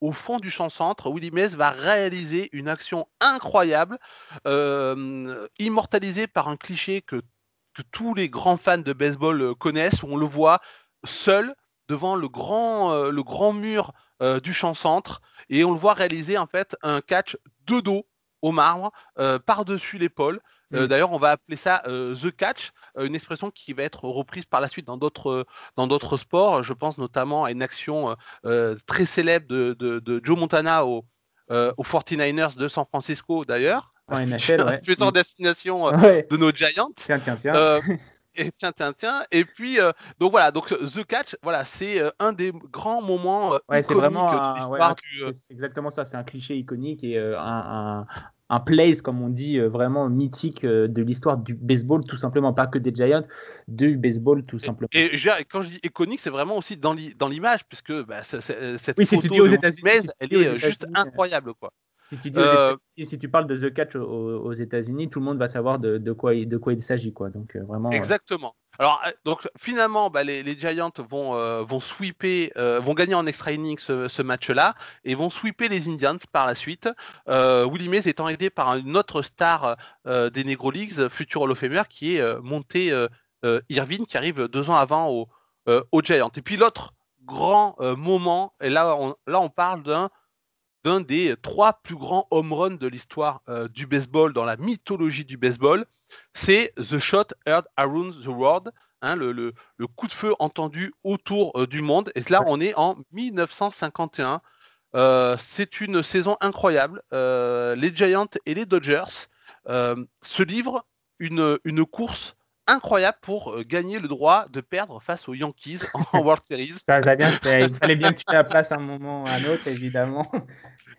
au fond du champ centre, Willie Mays va réaliser une action incroyable, immortalisée par un cliché que que tous les grands fans de baseball euh, connaissent, où on le voit seul devant le grand, euh, le grand mur euh, du champ centre, et on le voit réaliser en fait un catch de dos au marbre, par-dessus l'épaule. Mm. D'ailleurs, on va appeler ça the catch, une expression qui va être reprise par la suite dans d'autres dans d'autres sports. Je pense notamment à une action très célèbre de, de, Joe Montana aux 49ers de San Francisco d'ailleurs, *laughs* en NHL, ouais. future destination euh, de nos Giants. Tiens, tiens, tiens. Euh, *laughs* et tiens, tiens, tiens. Et puis, euh, donc voilà, donc The Catch, voilà, c'est un des grands moments ouais, c'est vraiment de l'histoire du. C'est exactement ça, c'est un cliché iconique et un, un, un place, comme on dit, vraiment mythique de l'histoire du baseball, tout simplement, pas que des Giants, du baseball, tout simplement. Et, quand je dis iconique, c'est vraiment aussi dans l'image, puisque bah, cette oui, photo tu dis aux États-Unis, elle est juste incroyable, quoi. Si tu, euh, si tu parles de The Catch aux, États-Unis, tout le monde va savoir de, quoi, de quoi il s'agit. Quoi. Donc, euh, vraiment, Exactement. Alors, euh, donc, finalement, bah, les, Giants vont, vont sweeper, vont gagner en extra innings ce, match-là et vont sweeper les Indians par la suite. Willie Mays étant aidé par une autre star des Negro Leagues, futur Hall of Famer, qui est monté Irvine, qui arrive deux ans avant aux au Giants. Et puis l'autre grand moment, et là là, on parle d'un d'un des trois plus grands home runs de l'histoire euh, du baseball, dans la mythologie du baseball. C'est The Shot Heard Around the World, hein, le, coup de feu entendu autour euh, du monde. Et là, on est en 1951. Euh, c'est une saison incroyable. les Giants et les Dodgers se livrent une, une course incroyable pour euh, gagner le droit de perdre face aux Yankees en *laughs* World Series. Ça, bien, il fallait bien que tu la place à un moment ou à un autre, évidemment.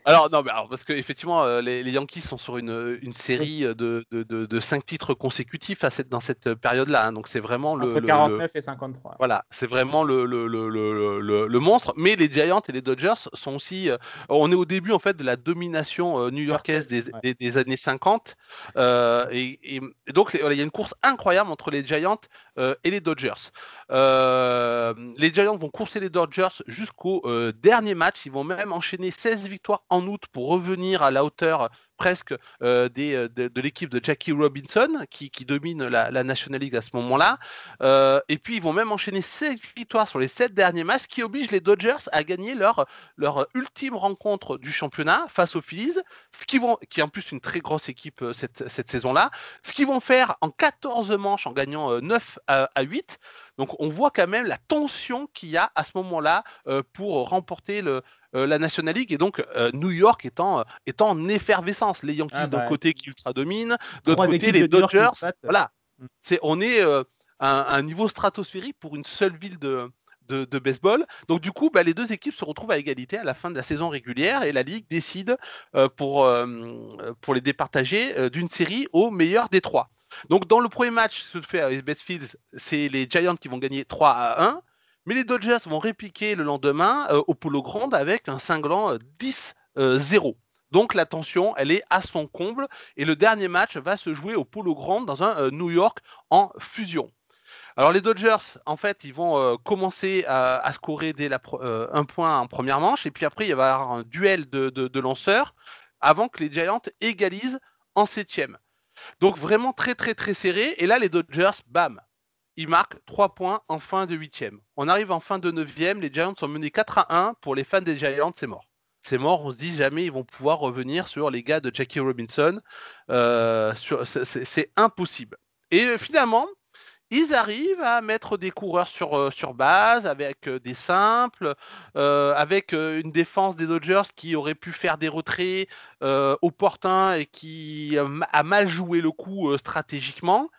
Alors, non, mais alors, parce qu'effectivement, euh, les, les, Yankees sont sur une, une série de, de, de, cinq titres consécutifs à cette, dans cette période-là. Hein, donc, c'est vraiment le. Entre 49 et 53. Voilà, c'est vraiment le, le, le, monstre. Mais les Giants et les Dodgers sont aussi. Euh, on est au début, en fait, de la domination new-yorkaise des, des, années 50. et, et, donc, il y a une course incroyable les Giants euh, et les Dodgers. Euh, les Giants vont courser les Dodgers jusqu'au euh, dernier match. Ils vont même enchaîner 16 victoires en août pour revenir à la hauteur presque euh, euh, de, l'équipe de Jackie Robinson qui, domine la, National League à ce moment-là. Euh, et puis ils vont même enchaîner 7 victoires sur les 7 derniers matchs qui obligent les Dodgers à gagner leur, ultime rencontre du championnat face aux Phillies, qui, est en plus une très grosse équipe cette, saison-là. Ce qu'ils vont faire en 14 manches en gagnant 9 à, à 8. Donc on voit quand même la tension qu'il y a à ce moment-là pour remporter le, la National League et donc euh, New York étant, euh, étant en effervescence. Les Yankees ah d'un bah côté qui ultra dominent, de l'autre côté les Dodgers. Voilà, mm. c'est on est à un niveau stratosphérique pour une seule ville de, de, baseball. Donc du coup, bah, les deux équipes se retrouvent à égalité à la fin de la saison régulière et la Ligue décide pour, pour les départager d'une série au meilleur des trois. Donc dans le premier match, se fait à Fields, c'est les Giants qui vont gagner 3 à 1. Mais les Dodgers vont répliquer le lendemain euh, au Polo Grande avec un cinglant 10-0. Euh, Donc la tension, elle est à son comble et le dernier match va se jouer au Polo Grande dans un euh, New York en fusion. Alors les Dodgers, en fait, ils vont commencer à, scorer dès un point en première manche et puis après il va y avoir un duel de, de lanceurs avant que les Giants égalisent en septième. Donc vraiment très très très serré et là les Dodgers, bam, il marque 3 points en fin de 8 On arrive en fin de 9 les Giants sont menés 4 à 1. Pour les fans des Giants, c'est mort. C'est mort, on se dit jamais ils vont pouvoir revenir sur les gars de Jackie Robinson. Euh, c'est impossible. Et euh, finalement, ils arrivent à mettre des coureurs sur, euh, sur base avec des simples, avec une défense des Dodgers qui aurait pu faire des retraits opportuns et qui a mal joué le coup stratégiquement.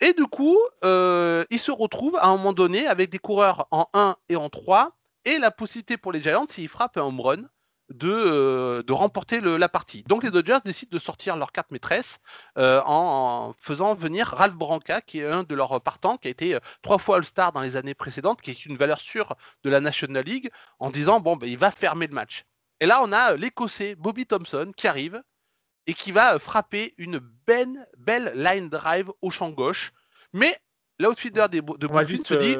Et du coup, il se retrouve à un moment donné avec des coureurs en 1 et en 3 et la possibilité pour les Giants, s'ils frappent un home run, de, euh, remporter la partie. Donc les Dodgers décident de sortir leur carte maîtresse euh, en, faisant venir Ralph Branca, qui est un de leurs partants, qui a été euh, trois fois All-Star dans les années précédentes, qui est une valeur sûre de la National League, en disant bon, ben, il va fermer le match. Et là, on a l'Écossais Bobby Thompson qui arrive et qui va frapper une belle, belle line drive au champ gauche. Mais l'outfielder de Brooklyn se dit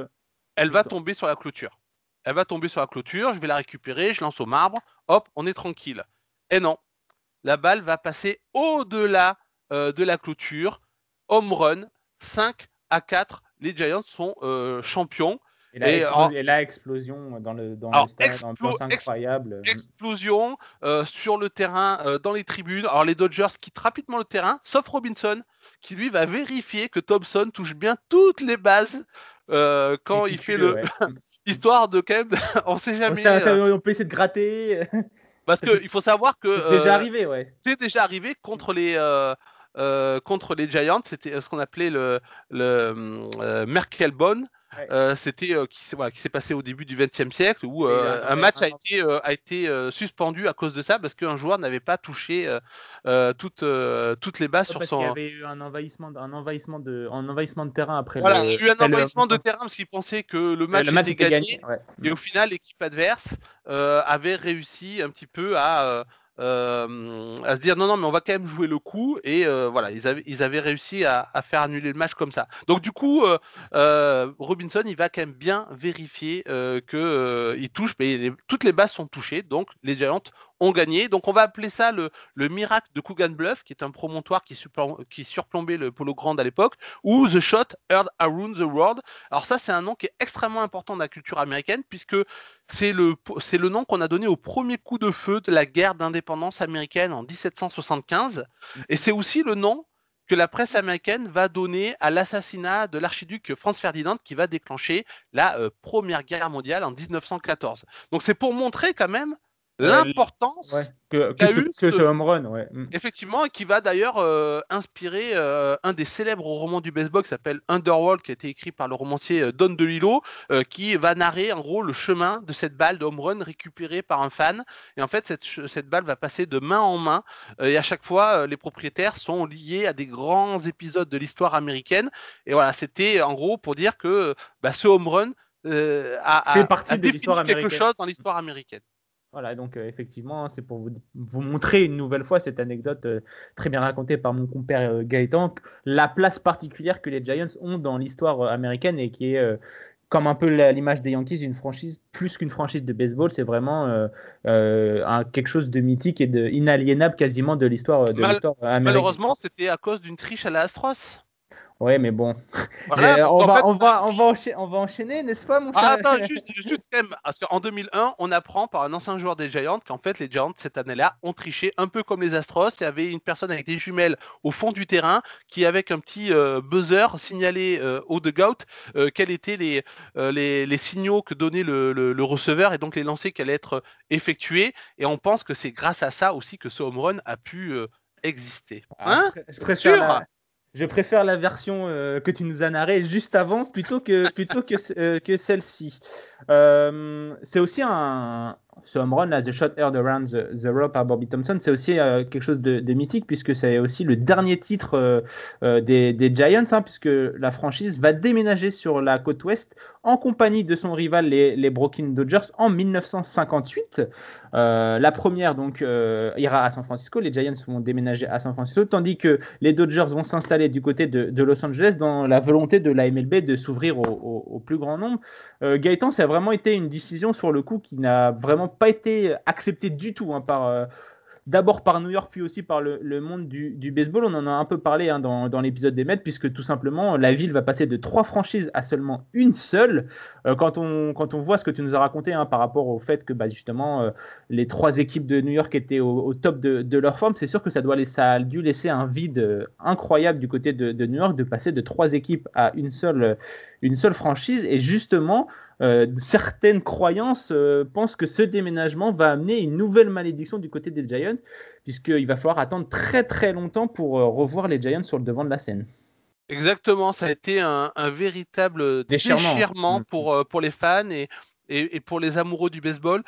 elle va tomber sur la clôture elle va tomber sur la clôture, je vais la récupérer, je lance au marbre, hop, on est tranquille. Et non, la balle va passer au-delà euh, de la clôture, home run, 5 à 4, les Giants sont euh, champions. Et la, explosion dans le, dans le incroyable. Explosion euh, sur le terrain, dans les tribunes. Alors les Dodgers quittent rapidement le terrain, sauf Robinson, qui lui va vérifier que Thompson touche bien toutes les bases quand il fait le, *laughs* histoire de quand même, *laughs* on sait jamais. Euh, on peut essayer de gratter. *laughs* Parce qu'il faut savoir que. C'est déjà euh, arrivé, ouais. C'est déjà arrivé contre les. Euh, contre les Giants, c'était ce qu'on appelait le, le Merkelbone, euh, c'était euh, qui, s'est passé au début du XXe siècle où euh, un match a été, a été suspendu à cause de ça parce qu'un joueur n'avait pas touché toutes, toutes les bases sur son. Il y avait eu un envahissement, un envahissement de, un envahissement de terrain après. Voilà, il y a eu un envahissement de terrain parce qu'ils pensaient que le match, était, gagné, et au final l'équipe adverse avait réussi un petit peu à euh, à se dire non non mais on va quand même jouer le coup. Et euh, voilà ils avaient, ils avaient réussi à, faire annuler le match comme ça. Donc du coup euh, Robinson il va quand même bien vérifier que il touche mais toutes les bases sont touchées. Donc les Giants ont gagné. Donc on va appeler ça le, miracle de Coogan Bluff, qui est un promontoire qui, qui surplombait le Polo Grand à l'époque, ou The Shot Heard Around the World. Alors ça, c'est un nom qui est extrêmement important dans la culture américaine, puisque c'est le, le nom qu'on a donné au premier coup de feu de la guerre d'indépendance américaine en 1775. Et c'est aussi le nom que la presse américaine va donner à l'assassinat de l'archiduc Franz Ferdinand qui va déclencher la euh, Première Guerre mondiale en 1914. Donc c'est pour montrer quand même l'importance que, que, eu ce, home run. Ouais. Mm. Effectivement, qui va d'ailleurs euh, inspirer euh, un des célèbres romans du baseball qui s'appelle Underworld, qui a été écrit par le romancier euh, Don DeLillo, qui va narrer en gros le chemin de cette balle de home run récupérée par un fan. Et en fait, cette, cette balle va passer de main en main. et à chaque fois, les propriétaires sont liés à des grands épisodes de l'histoire américaine. Et voilà, c'était en gros pour dire que bah, ce home run a, a, a défini quelque chose dans l'histoire américaine. Voilà, donc euh, effectivement, c'est pour vous, montrer une nouvelle fois cette anecdote euh, très bien racontée par mon compère euh, Gaëtan, la place particulière que les Giants ont dans l'histoire américaine et qui est comme un peu l'image des Yankees, une franchise plus qu'une franchise de baseball, c'est vraiment quelque chose de mythique et de inaliénable quasiment de l'histoire américaine. Malheureusement, c'était à cause d'une triche à la Astros. Ouais, mais bon. on, va, on, va, on, va enchaîner, on va enchaîner, n'est-ce pas, mon ah, Attends, juste, juste quand même, parce qu'en 2001, on apprend par un ancien joueur des Giants qu'en fait, les Giants, cette année-là, ont triché un peu comme les Astros. Il y avait une personne avec des jumelles au fond du terrain qui, avec un petit euh, buzzer, signalait euh, au dugout euh, quels étaient les, les, les, signaux que donnait le, le, receveur et donc les lancers qui allaient être effectués. Et on pense que c'est grâce à ça aussi que ce home run a pu exister. Ah, hein? je préfère je préfère la version euh, que tu nous as narrée juste avant plutôt que, plutôt que, euh, que celle-ci. Euh, c'est aussi un, ce home run, là, The Shot Heard Around the, Rope par Bobby Thompson, c'est aussi quelque chose de, mythique puisque c'est aussi le dernier titre des, des, Giants, hein, puisque la franchise va déménager sur la côte ouest en compagnie de son rival, les, les Brooklyn Dodgers, en 1958. Euh, la première donc euh, ira à San Francisco, les Giants vont déménager à San Francisco, tandis que les Dodgers vont s'installer du côté de, Los Angeles dans la volonté de la MLB de s'ouvrir au, plus grand nombre. Euh, Gaëtan, ça a vraiment été une décision sur le coup qui n'a vraiment pas été acceptée du tout hein, par d'abord par New York, puis aussi par le, monde du, baseball. On en a un peu parlé hein, dans, l'épisode des Mets, puisque tout simplement, la ville va passer de trois franchises à seulement une seule. Euh, quand, on, quand on voit ce que tu nous as raconté hein, par rapport au fait que bah, justement, euh, les trois équipes de New York étaient au, top de, leur forme, c'est sûr que ça, doit ça a dû laisser un vide euh, incroyable du côté de, de, New York de passer de trois équipes à une seule, une seule franchise. Et justement, euh, certaines croyances euh, pensent que ce déménagement va amener une nouvelle malédiction du côté des Giants, puisqu'il va falloir attendre très très longtemps pour euh, revoir les Giants sur le devant de la scène. Exactement, ça a été un, véritable déchirement, mm. pour, pour les fans et, et, pour les amoureux du baseball.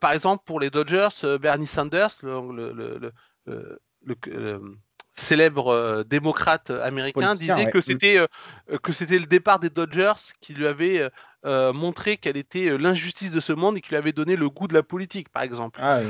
par exemple, pour les Dodgers, Bernie Sanders, le, le célèbre euh, démocrate américain, disait que c'était euh, que c'était le départ des Dodgers qui lui avait euh, montré quelle était l'injustice de ce monde et qui lui avait donné le goût de la politique, par exemple. Ah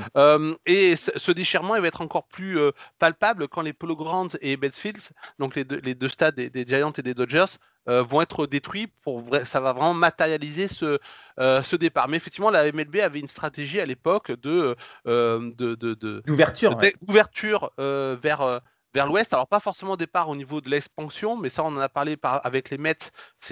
et ce déchirement il va être encore plus palpable quand les Polo Grounds et Bettsfields, donc les deux, les deux stades des, Giants et des Dodgers, vont être détruits. Pour ça va vraiment matérialiser ce, ce départ. Mais effectivement, la MLB avait une stratégie à l'époque de d'ouverture, d'ouverture vers vers l'ouest. Alors pas forcément au départ au niveau de l'expansion, mais ça on en a parlé avec les Mets.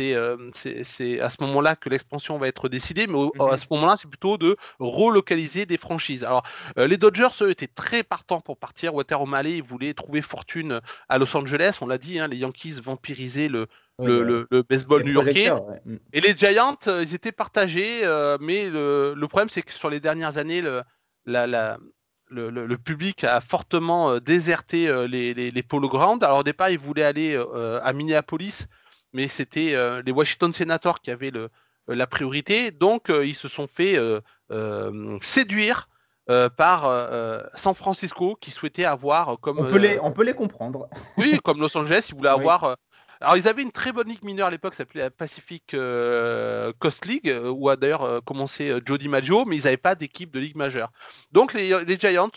Euh, c'est à ce moment-là que l'expansion va être décidée, mais à mhm. ce moment-là c'est plutôt de relocaliser des franchises. Alors euh, les Dodgers eux étaient très partants pour partir. Walter O'Malley voulait trouver fortune à Los Angeles. On l'a dit, hein, les Yankees vampirisaient le, le, baseball new-yorkais. Mm. Et les Giants, euh, ils étaient partagés, mais le, problème, c'est que sur les dernières années, la, la, le, public a fortement euh, déserté euh, les, les, Polo Grounds. Alors au départ, ils voulaient aller euh, à Minneapolis, mais c'était les Washington Senators qui avaient la priorité. Donc ils se sont fait séduire par San Francisco qui souhaitait avoir comme on peut les on peut les comprendre oui comme Los Angeles ils voulaient avoir alors, ils avaient une très bonne ligue mineure à l'époque, s'appelait la Pacific euh, Coast League, euh, où a d'ailleurs euh, commencé Jody Maggio, mais ils n'avaient pas d'équipe de ligue majeure. Donc, les, Giants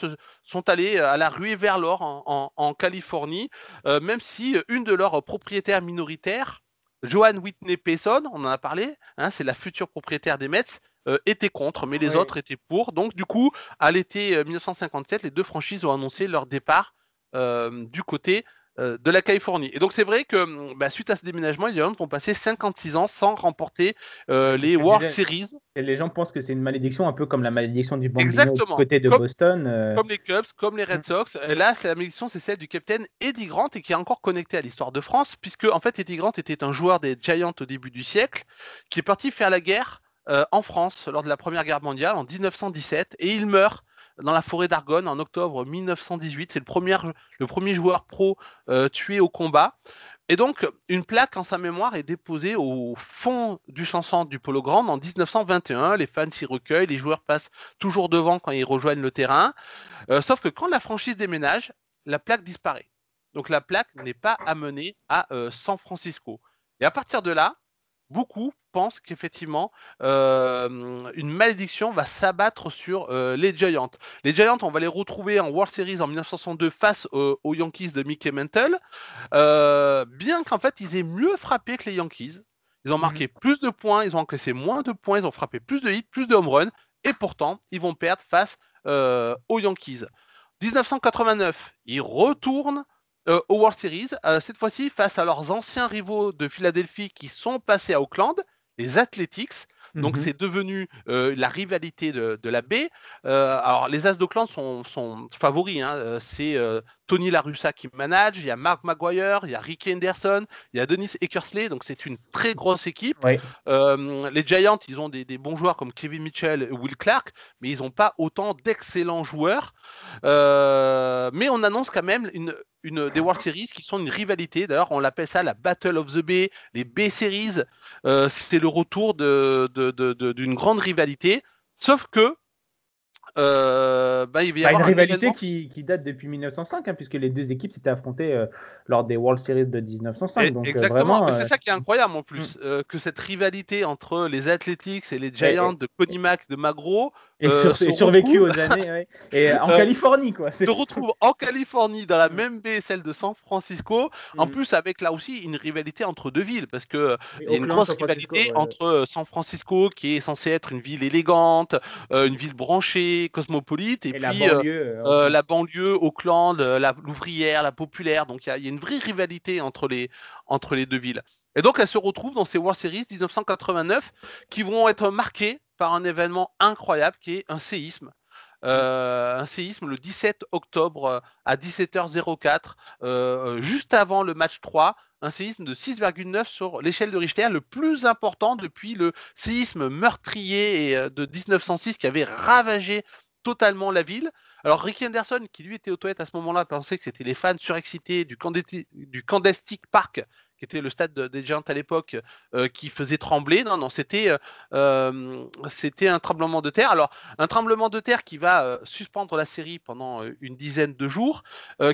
sont allés à la ruée vers l'or en, Californie, même si une de leurs propriétaires minoritaires, Joanne Whitney Payson, on en a parlé, hein, c'est la future propriétaire des Mets, était contre, mais les autres étaient pour. Donc, du coup, à l'été 1957, les deux franchises ont annoncé leur départ du côté euh, de la Californie. Et donc c'est vrai que hum, bah, suite à ce déménagement, les Giants vont passer 56 ans sans remporter euh, les World Series. Et les gens pensent que c'est une malédiction, un peu comme la malédiction du Bambino du côté de Boston. Euh. Comme les Cubs, comme les Red mm. Sox. Et là, la malédiction, c'est celle du capitaine Eddie Grant et qui est encore connectée à l'histoire de France, puisque en fait Eddie Grant était un joueur des Giants au début du siècle, qui est parti faire la guerre en France lors de la Première Guerre mondiale en 1917 et il meurt dans la forêt d'Argonne en octobre 1918. C'est le premier, joueur pro euh, tué au combat. Et donc, une plaque en sa mémoire est déposée au fond du chanson du Polo Grand en 1921. Les fans s'y recueillent, les joueurs passent toujours devant quand ils rejoignent le terrain. Euh, sauf que quand la franchise déménage, la plaque disparaît. Donc la plaque n'est pas amenée à euh, San Francisco. Et à partir de là, beaucoup pensent qu'effectivement euh, une malédiction va s'abattre sur euh, les Giants. Les Giants, on va les retrouver en World Series en 1962 face aux Yankees de Mickey Mantle, euh, bien qu'en fait ils aient mieux frappé que les Yankees. Ils ont marqué mhm. plus de points, ils ont encaissé moins de points, ils ont frappé plus de hits, plus de home runs, et pourtant ils vont perdre face aux Yankees. 1989, ils retournent euh, au World Series, euh, cette fois-ci face à leurs anciens rivaux de Philadelphie qui sont passés à Auckland, les Athletics. Donc mhm. c'est devenu euh, la rivalité de, la baie. alors les As d'Auckland sont, favoris. Hein. C'est Tony Larussa qui manage, il y a Mark Maguire, il y a Ricky Henderson, il y a Denis Eckersley, donc c'est une très grosse équipe. les Giants, ils ont des, bons joueurs comme Kevin Mitchell et Will Clark, mais ils n'ont pas autant d'excellents joueurs. mais on annonce quand même une, une, des World Series qui sont une rivalité. D'ailleurs, on l'appelle ça la Battle of the Bay, les Bay Series. Euh, c'est le retour d'une de, de, grande rivalité. Sauf que euh, bah, il va y une rivalité qui, qui, date depuis 1905, hein, puisque les deux équipes s'étaient affrontées euh, lors des World Series de 1905. Donc, exactement, c'est ça qui est incroyable en plus, mm. que cette rivalité entre les Athletics et les Giants de Cody Mack, de Magro, et, euh, survécu aux années, *laughs* et en euh, Californie quoi. Se retrouve en Californie dans la même baie, celle de San Francisco. En mm. plus avec là aussi une rivalité entre deux villes parce que il y a une grosse rivalité entre euh, San Francisco qui est censée être une ville élégante, une ville branchée, cosmopolite, et, puis la banlieue, la banlieue, Auckland, l'ouvrière, la, populaire. Donc il y, a une vraie rivalité entre les entre les deux villes. Et donc elle se retrouve dans ces World Series 1989 qui vont être marquées par un événement incroyable qui est un séisme. Euh, un séisme le 17 octobre euh, à 17h04, euh, juste avant le match 3, un séisme de 6,9 sur l'échelle de Richter, le plus important depuis le séisme meurtrier de 1906 qui avait ravagé totalement la ville. Alors Ricky Anderson, qui lui était aux toilettes à ce moment-là, pensait que c'était les fans surexcités du, du Candestic Park qui était le stade des Giants à l'époque, qui faisait trembler. Non, non, c'était c'était un tremblement de terre. Alors, un tremblement de terre qui va suspendre la série pendant une dizaine de jours,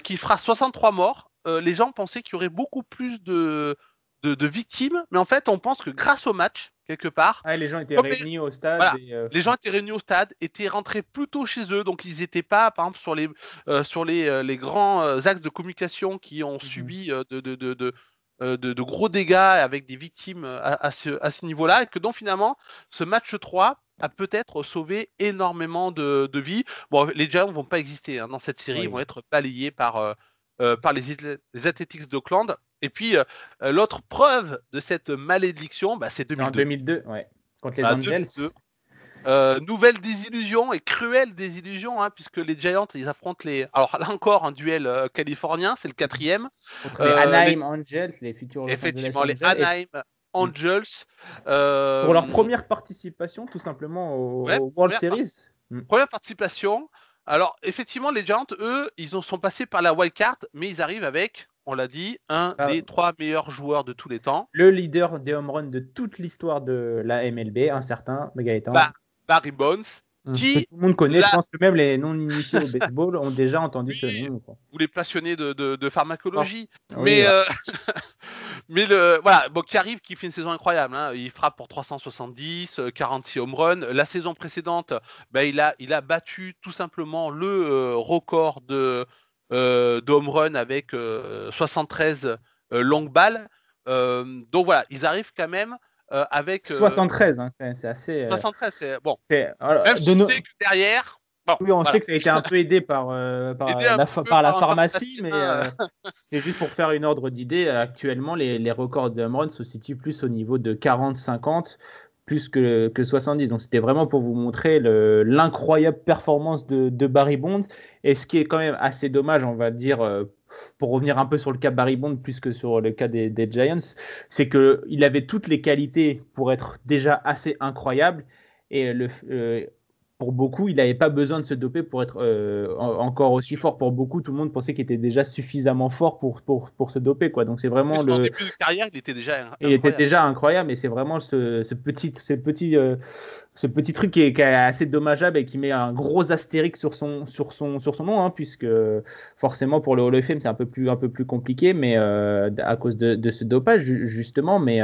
qui fera 63 morts. les gens pensaient qu'il y aurait beaucoup plus de, de, victimes, mais en fait, on pense que grâce au match, quelque part. Ah, les gens étaient réunis au stade. Euh, les gens étaient réunis au stade, étaient rentrés plus tôt chez eux, donc ils n'étaient pas, par exemple, sur les, euh, sur les, euh, les grands axes de communication qui ont mhm. subi de, de, de, de, gros dégâts avec des victimes à, ce, à ce niveau-là, et que donc finalement, ce match 3 a peut-être sauvé énormément de, vies. Bon, les Giants ne vont pas exister hein, dans cette série, ils vont être balayés par, par les, les Athletics d'Oakland. Et puis, euh, euh, l'autre preuve de cette malédiction, bah, c'est 2002. En 2002, ouais. Contre les bah, Angels. Euh, nouvelle désillusion et cruelle désillusion, hein, puisque les Giants, ils affrontent les. Alors là encore, un duel californien, c'est le quatrième. Les Anaheim Angels, les futurs. Effectivement, les Anaheim Angels. Pour leur première participation, tout simplement, au, World Series. Hmm. Première participation. Alors, effectivement, les Giants, eux, ils sont passés par la wild card, mais ils arrivent avec on l'a dit, un ah. des trois meilleurs joueurs de tous les temps. Le leader des home runs de toute l'histoire de la MLB, un certain Gaëtan. Barry Bonds. Hum, qui tout le monde connaît, je pense que même les non-initiés au baseball ont déjà entendu ce nom. Ou les passionnés de, pharmacologie. Ah. mais, euh, *laughs* mais le, voilà, bon, qui arrive, qui fait une saison incroyable. Hein. Il frappe pour 370, 46 euh, home runs. La saison précédente, ben, il, a, il a battu tout simplement le euh, record de, euh, de home run avec 73 euh, euh, longues balles. donc voilà, ils arrivent quand même avec 73, hein, c'est assez. 73, c'est bon. Même si on sait que derrière. oui, on sait que ça a été un peu aidé par, *laughs* par, la, par la, pharmacie, mais *laughs* c'est juste pour faire une ordre d'idée. Actuellement, les, les records de run se situent plus au niveau de 40-50 plus que, que 70. Donc c'était vraiment pour vous montrer l'incroyable performance de, de, Barry Bond. Et ce qui est quand même assez dommage, on va dire, euh, pour revenir un peu sur le cas Barry Bond plus que sur le cas des, Giants, c'est qu'il avait toutes les qualités pour être déjà assez incroyable. Et le, euh, pour beaucoup, il n'avait pas besoin de se doper pour être euh, encore aussi fort. Pour beaucoup, tout le monde pensait qu'il était déjà suffisamment fort pour, pour, pour se doper. Quoi. Donc c'est vraiment le. début de carrière, il était déjà. Incroyable. Il était déjà incroyable, et c'est vraiment ce, ce, petit, ce, petit, euh, ce petit truc qui est, assez dommageable et qui met un gros astérique sur son, sur son, sur son nom, hein, puisque forcément pour le Hall of Fame, c'est un peu plus, un peu plus compliqué, mais euh, à cause de, de, ce dopage, justement. Mais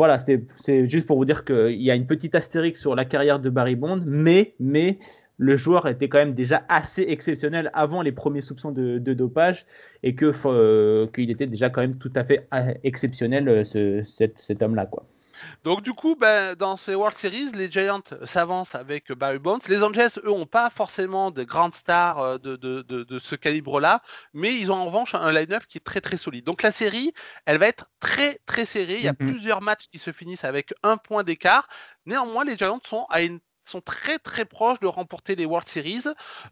voilà, c'est juste pour vous dire qu'il y a une petite astérix sur la carrière de Barry Bond, mais, mais le joueur était quand même déjà assez exceptionnel avant les premiers soupçons de, dopage et que euh, qu'il était déjà quand même tout à fait euh, exceptionnel euh, ce, cet homme-là, quoi. Donc du coup, ben, dans ces World Series, les Giants s'avancent avec Barry Bonds. Les Angels, eux, n'ont pas forcément de grandes stars euh, de, ce calibre-là, mais ils ont en revanche un line-up qui est très très solide. Donc la série, elle va être très très serrée. Il y a mm-hmm. plusieurs matchs qui se finissent avec un point d'écart. Néanmoins, les Giants sont à une sont très très proches de remporter les World Series.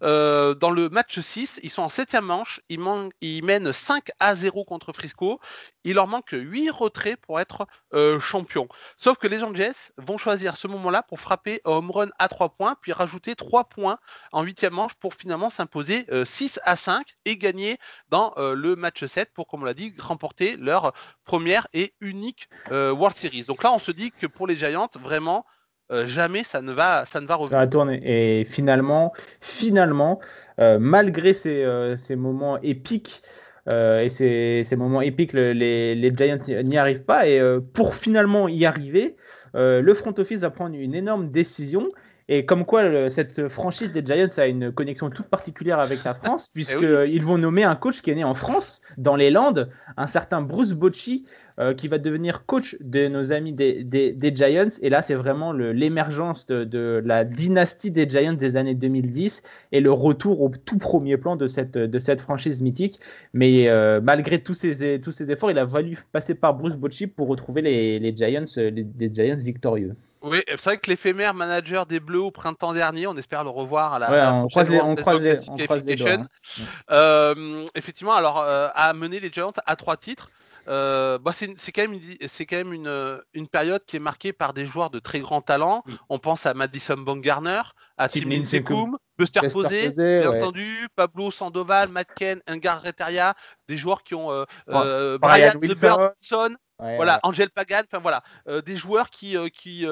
Euh, dans le match 6, ils sont en septième manche, ils, ils, mènent 5 à 0 contre Frisco. Il leur manque 8 retraits pour être euh, champion. Sauf que les Angels vont choisir ce moment-là pour frapper home run à 3 points, puis rajouter 3 points en huitième manche pour finalement s'imposer 6 euh, à 5 et gagner dans le match 7 pour, comme on l'a dit, remporter leur première et unique World Series. Donc là, on se dit que pour les Giants, vraiment, euh, jamais ça ne va, ça ne va revenir. Ça va tourner. Et finalement, finalement, euh, malgré ces, euh, ces, moments épiques et ces, ces, moments épiques, les, les Giants n'y arrivent pas. Et pour finalement y arriver, le front office va prendre une énorme décision et comme quoi, cette franchise des Giants a une connexion toute particulière avec la France, eh puisqu'ils vont nommer un coach qui est né en France, dans les Landes, un certain Bruce Bocci, euh, qui va devenir coach de nos amis des, des, Giants. Et là, c'est vraiment l'émergence de, la dynastie des Giants des années 2010 et le retour au tout premier plan de cette, de cette franchise mythique. Mais euh, malgré tous ces, tous ces efforts, il a fallu passer par Bruce Bocci pour retrouver les, les Giants, les Giants victorieux. Oui, c'est vrai que l'éphémère manager des Bleus au printemps dernier, on espère le revoir à la. Ouais, on, croise les, on, croise les, on croise les doigts, hein. euh, effectivement, alors, euh, a mené les Giants à trois titres. bah, c'est quand même, c'est quand même une, une, période qui est marquée par des joueurs de très grand talent. On pense à Madison Bumgarner, à Tim Lincecum, Buster Posey, bien entendu, Pablo Sandoval, Matt Ken, Engar Retaria, des joueurs qui ont euh, euh, Brian, Wilson. Voilà, Angel Pagan, enfin voilà, euh, des joueurs qui, qui,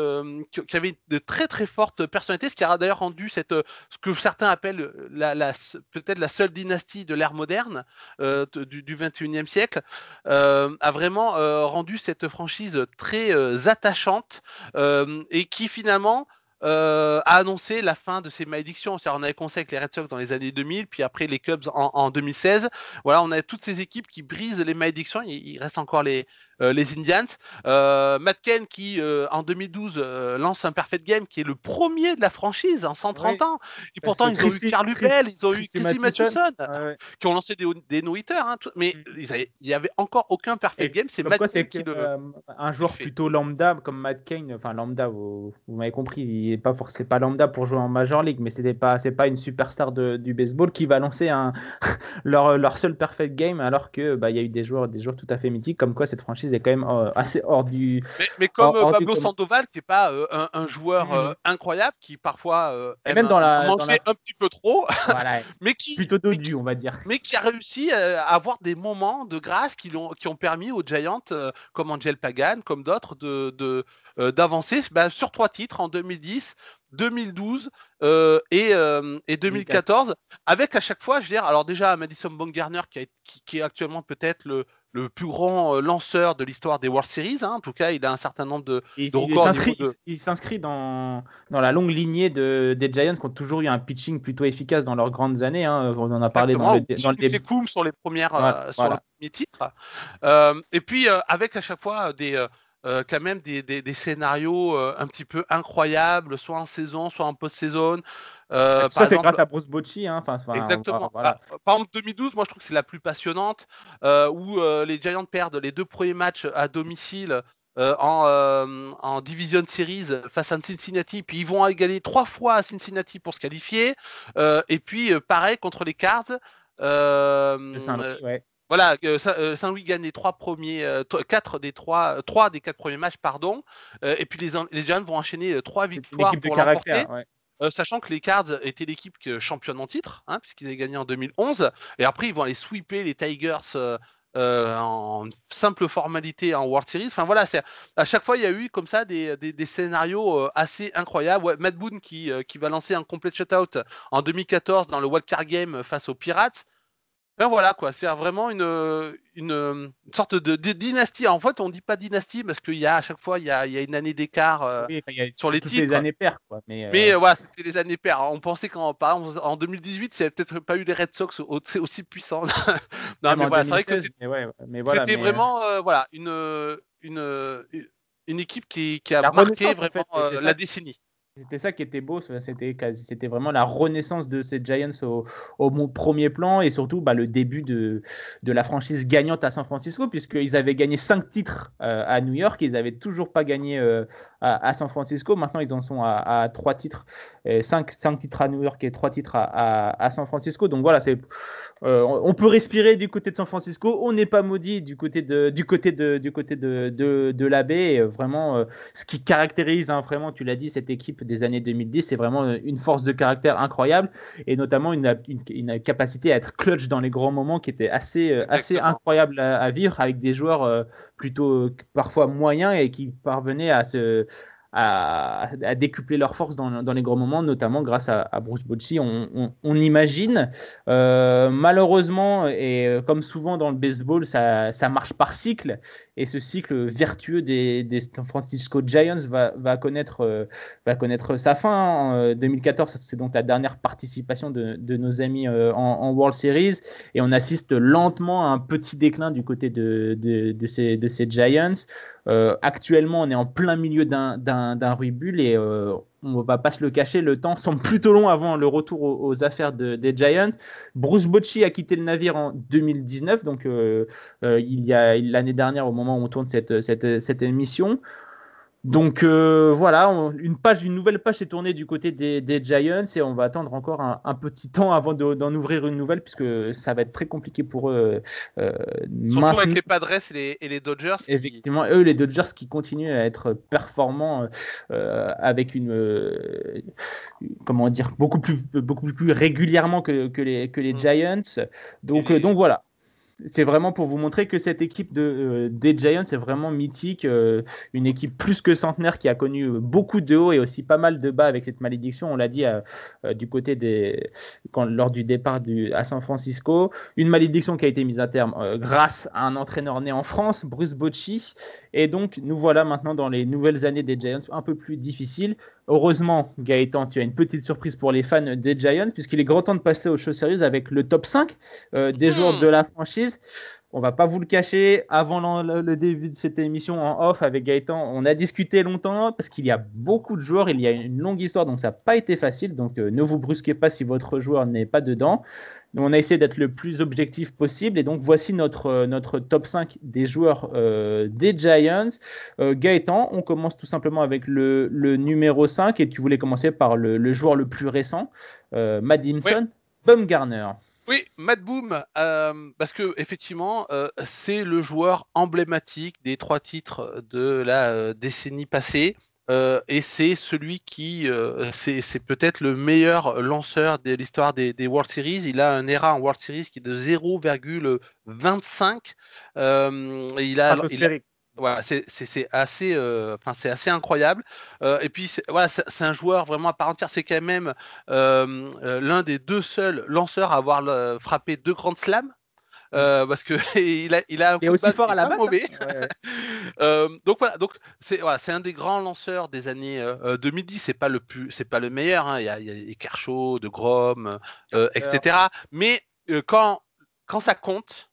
qui, avaient de très très fortes personnalités, ce qui a d'ailleurs rendu cette, ce que certains appellent la, la peut-être la seule dynastie de l'ère moderne du, du 21e siècle, a vraiment rendu cette franchise très attachante et qui finalement euh, a annoncé la fin de ces malédictions. On avait commencé avec les Red Sox dans les années 2000, puis après les Cubs en, 2016. Voilà, on a toutes ces équipes qui brisent les malédictions. il reste encore les, euh, les Indians. Euh, Matt Ken qui euh, en 2012 lance un perfect game qui est le premier de la franchise en 130 ans. Et pourtant ils ont eu Carl Bell, ils ont eu Chrissy Matheson, qui ont lancé des, des no hein, mais mm. il n'y avait encore aucun perfect game. C'est Matt Ken qui un joueur plutôt lambda comme Matt Kane, enfin lambda, vous, m'avez compris, il n'est pas forcément pas lambda pour jouer en Major League, mais c'était pas c'est pas une superstar de, du baseball qui va lancer un *laughs* leur, leur seul perfect game alors que bah il y a eu des joueurs des joueurs tout à fait mythiques comme quoi cette franchise est quand même euh, assez hors du. Mais, comme Pablo Sandoval, qui n'est pas euh, un, joueur euh, mm. incroyable, qui parfois et même dans la, un petit peu trop, *laughs* mais qui plutôt dodu, on va dire. Mais qui a réussi à avoir des moments de grâce qui, ont, qui ont permis aux Giants, comme Angel Pagan, comme d'autres, de, d'avancer bah, sur trois titres en 2010, 2012 et, et, 2014, avec à chaque fois, je veux dire, alors déjà Madison Bumgarner qui, qui, est actuellement peut-être le, le plus grand euh, lanceur de l'histoire des World Series. Hein. En tout cas, il a un certain nombre de, records. Il s'inscrit dans, dans la longue lignée de, des Giants qui ont toujours eu un pitching plutôt efficace dans leurs grandes années. Hein. On en a parlé dans le, dans le début. sur les premières euh, sur les premiers titres. Euh, et puis avec à chaque fois des quand même des, des, scénarios un petit peu incroyables, soit en saison, soit en post-saison. Euh, ça, c'est grâce à Bruce Bocci. Hein. Exactement. Voilà. Par exemple, 2012, moi, je trouve que c'est la plus passionnante, euh, où euh, les Giants perdent les deux premiers matchs à domicile en, en, Division Series face à Cincinnati, puis ils vont gagner trois fois à Cincinnati pour se qualifier, et puis pareil contre les Cards. Voilà, Saint-Louis gagne les trois premiers, quatre des trois, trois des quatre premiers matchs, pardon. et puis les, les Giants vont enchaîner trois victoires pour l'emporter. Ouais. Euh, sachant que les Cards étaient l'équipe championne en titre, hein, puisqu'ils avaient gagné en 2011, et après ils vont aller sweeper les Tigers euh, euh, en simple formalité en World Series. Enfin voilà, à chaque fois il y a eu comme ça des, scénarios assez incroyables. Matt Boone qui, va lancer un complete shutout en 2014 dans le World Card Game face aux Pirates. Ben voilà quoi, c'est vraiment une, une, sorte de, dynastie. En fait, on dit pas dynastie parce qu'il y a à chaque fois il y a, il y a une année d'écart euh, sur les titres. les années paires quoi. Mais, mais euh, voilà, c'était les années paires. On pensait qu'en par exemple, en 2018, il n'y avait peut-être pas eu des Red Sox aussi puissants. *laughs* non, mais voilà, c'est vrai que c'était voilà, vraiment euh, voilà une, une, une équipe qui, qui a marqué vraiment la décennie. C'était ça qui était beau, c'était, vraiment la renaissance de ces Giants au, premier plan et surtout bah, le début de, la franchise gagnante à San Francisco, puisqu'ils avaient gagné 5 titres euh, à New York, ils n'avaient toujours pas gagné euh, à, San Francisco. Maintenant, ils en sont à, 3 titres, 5, 5, titres à New York et 3 titres à, à San Francisco. Donc voilà, c'est, euh, on peut respirer du côté de San Francisco, on n'est pas maudit du côté de, du côté de, du côté de, de, de la baie. Vraiment, ce qui caractérise hein, vraiment, tu l'as dit, cette équipe des années 2010. C'est vraiment une force de caractère incroyable et notamment une, une, capacité à être clutch dans les grands moments qui était assez, euh, assez incroyable à, vivre avec des joueurs euh, plutôt euh, parfois moyens et qui parvenaient à se à, décupler leur force dans, dans, les grands moments, notamment grâce à, Bruce Bocci, on, on, imagine. malheureusement, et comme souvent dans le baseball, ça, ça marche par cycle. Et ce cycle vertueux des, San Francisco Giants va, va, connaître, euh, va connaître sa fin. En 2014, euh, c'est donc la dernière participation de, nos amis euh, en, World Series. Et on assiste lentement à un petit déclin du côté de, ces, Giants. actuellement, on est en plein milieu d'un ruibule et on va pas se le cacher, le temps semble plutôt long avant le retour aux, affaires des Giants. Bruce Bocci a quitté le navire en 2019, donc euh, euh, il y a l'année dernière au moment où on tourne cette émission. Donc euh, voilà, une page, une nouvelle page s'est tournée du côté des, Giants et on va attendre encore un, petit temps avant d'en ouvrir une nouvelle puisque ça va être très compliqué pour eux. Euh, Surtout avec les Padres et les, Dodgers. Effectivement, eux les Dodgers qui continuent à être performants euh, avec une comment dire beaucoup plus beaucoup plus régulièrement que, les que les mm. Giants. Donc donc voilà, c'est vraiment pour vous montrer que cette équipe de, euh, des Giants est vraiment mythique, euh, une équipe plus que centenaire qui a connu beaucoup de hauts et aussi pas mal de bas avec cette malédiction. On l'a dit euh, du côté des lors du départ à San Francisco, une malédiction qui a été mise à terme grâce à un entraîneur né en France, Bruce Bocci. Et donc nous voilà maintenant dans les nouvelles années des Giants un peu plus difficiles. Heureusement, Gaëtan, tu as une petite surprise pour les fans des Giants, puisqu'il est grand temps de passer aux choses sérieuses avec le top 5 euh, des joueurs hmm. de la franchise. On va pas vous le cacher, avant le, début de cette émission en off avec Gaëtan, on a discuté longtemps parce qu'il y a beaucoup de joueurs, il y a une longue histoire, donc ça n'a pas été facile. Donc euh, ne vous brusquez pas si votre joueur n'est pas dedans on a essayé d'être le plus objectif possible. Et donc, voici notre, euh, notre top 5 des joueurs euh, des Giants. Euh, Gaëtan, on commence tout simplement avec le, numéro 5. Et tu voulais commencer par le, joueur le plus récent, Matt Dimson, Bumgarner. Oui, Matt Boom, parce que effectivement, c'est le joueur emblématique des trois titres de la décennie passée. Euh, et c'est celui qui, euh, c'est peut-être le meilleur lanceur de l'histoire des, World Series. Il a un ERA en World Series qui est de 0,25. Euh, il a, voilà, c'est assez, enfin c'est assez incroyable. et puis voilà, c'est un joueur vraiment à part entière. C'est quand même l'un des deux seuls lanceurs à avoir frappé deux grandes slams. Euh, parce que *laughs* il a, il a un aussi fort à la base. Hein. *laughs* Euh, donc voilà, donc c'est voilà, c'est un des grands lanceurs des années 2010. Euh, c'est pas le plus, c'est pas le meilleur. Hein. Il, y a, il y a Kershaw, de Grom, etc. Mais quand quand ça compte,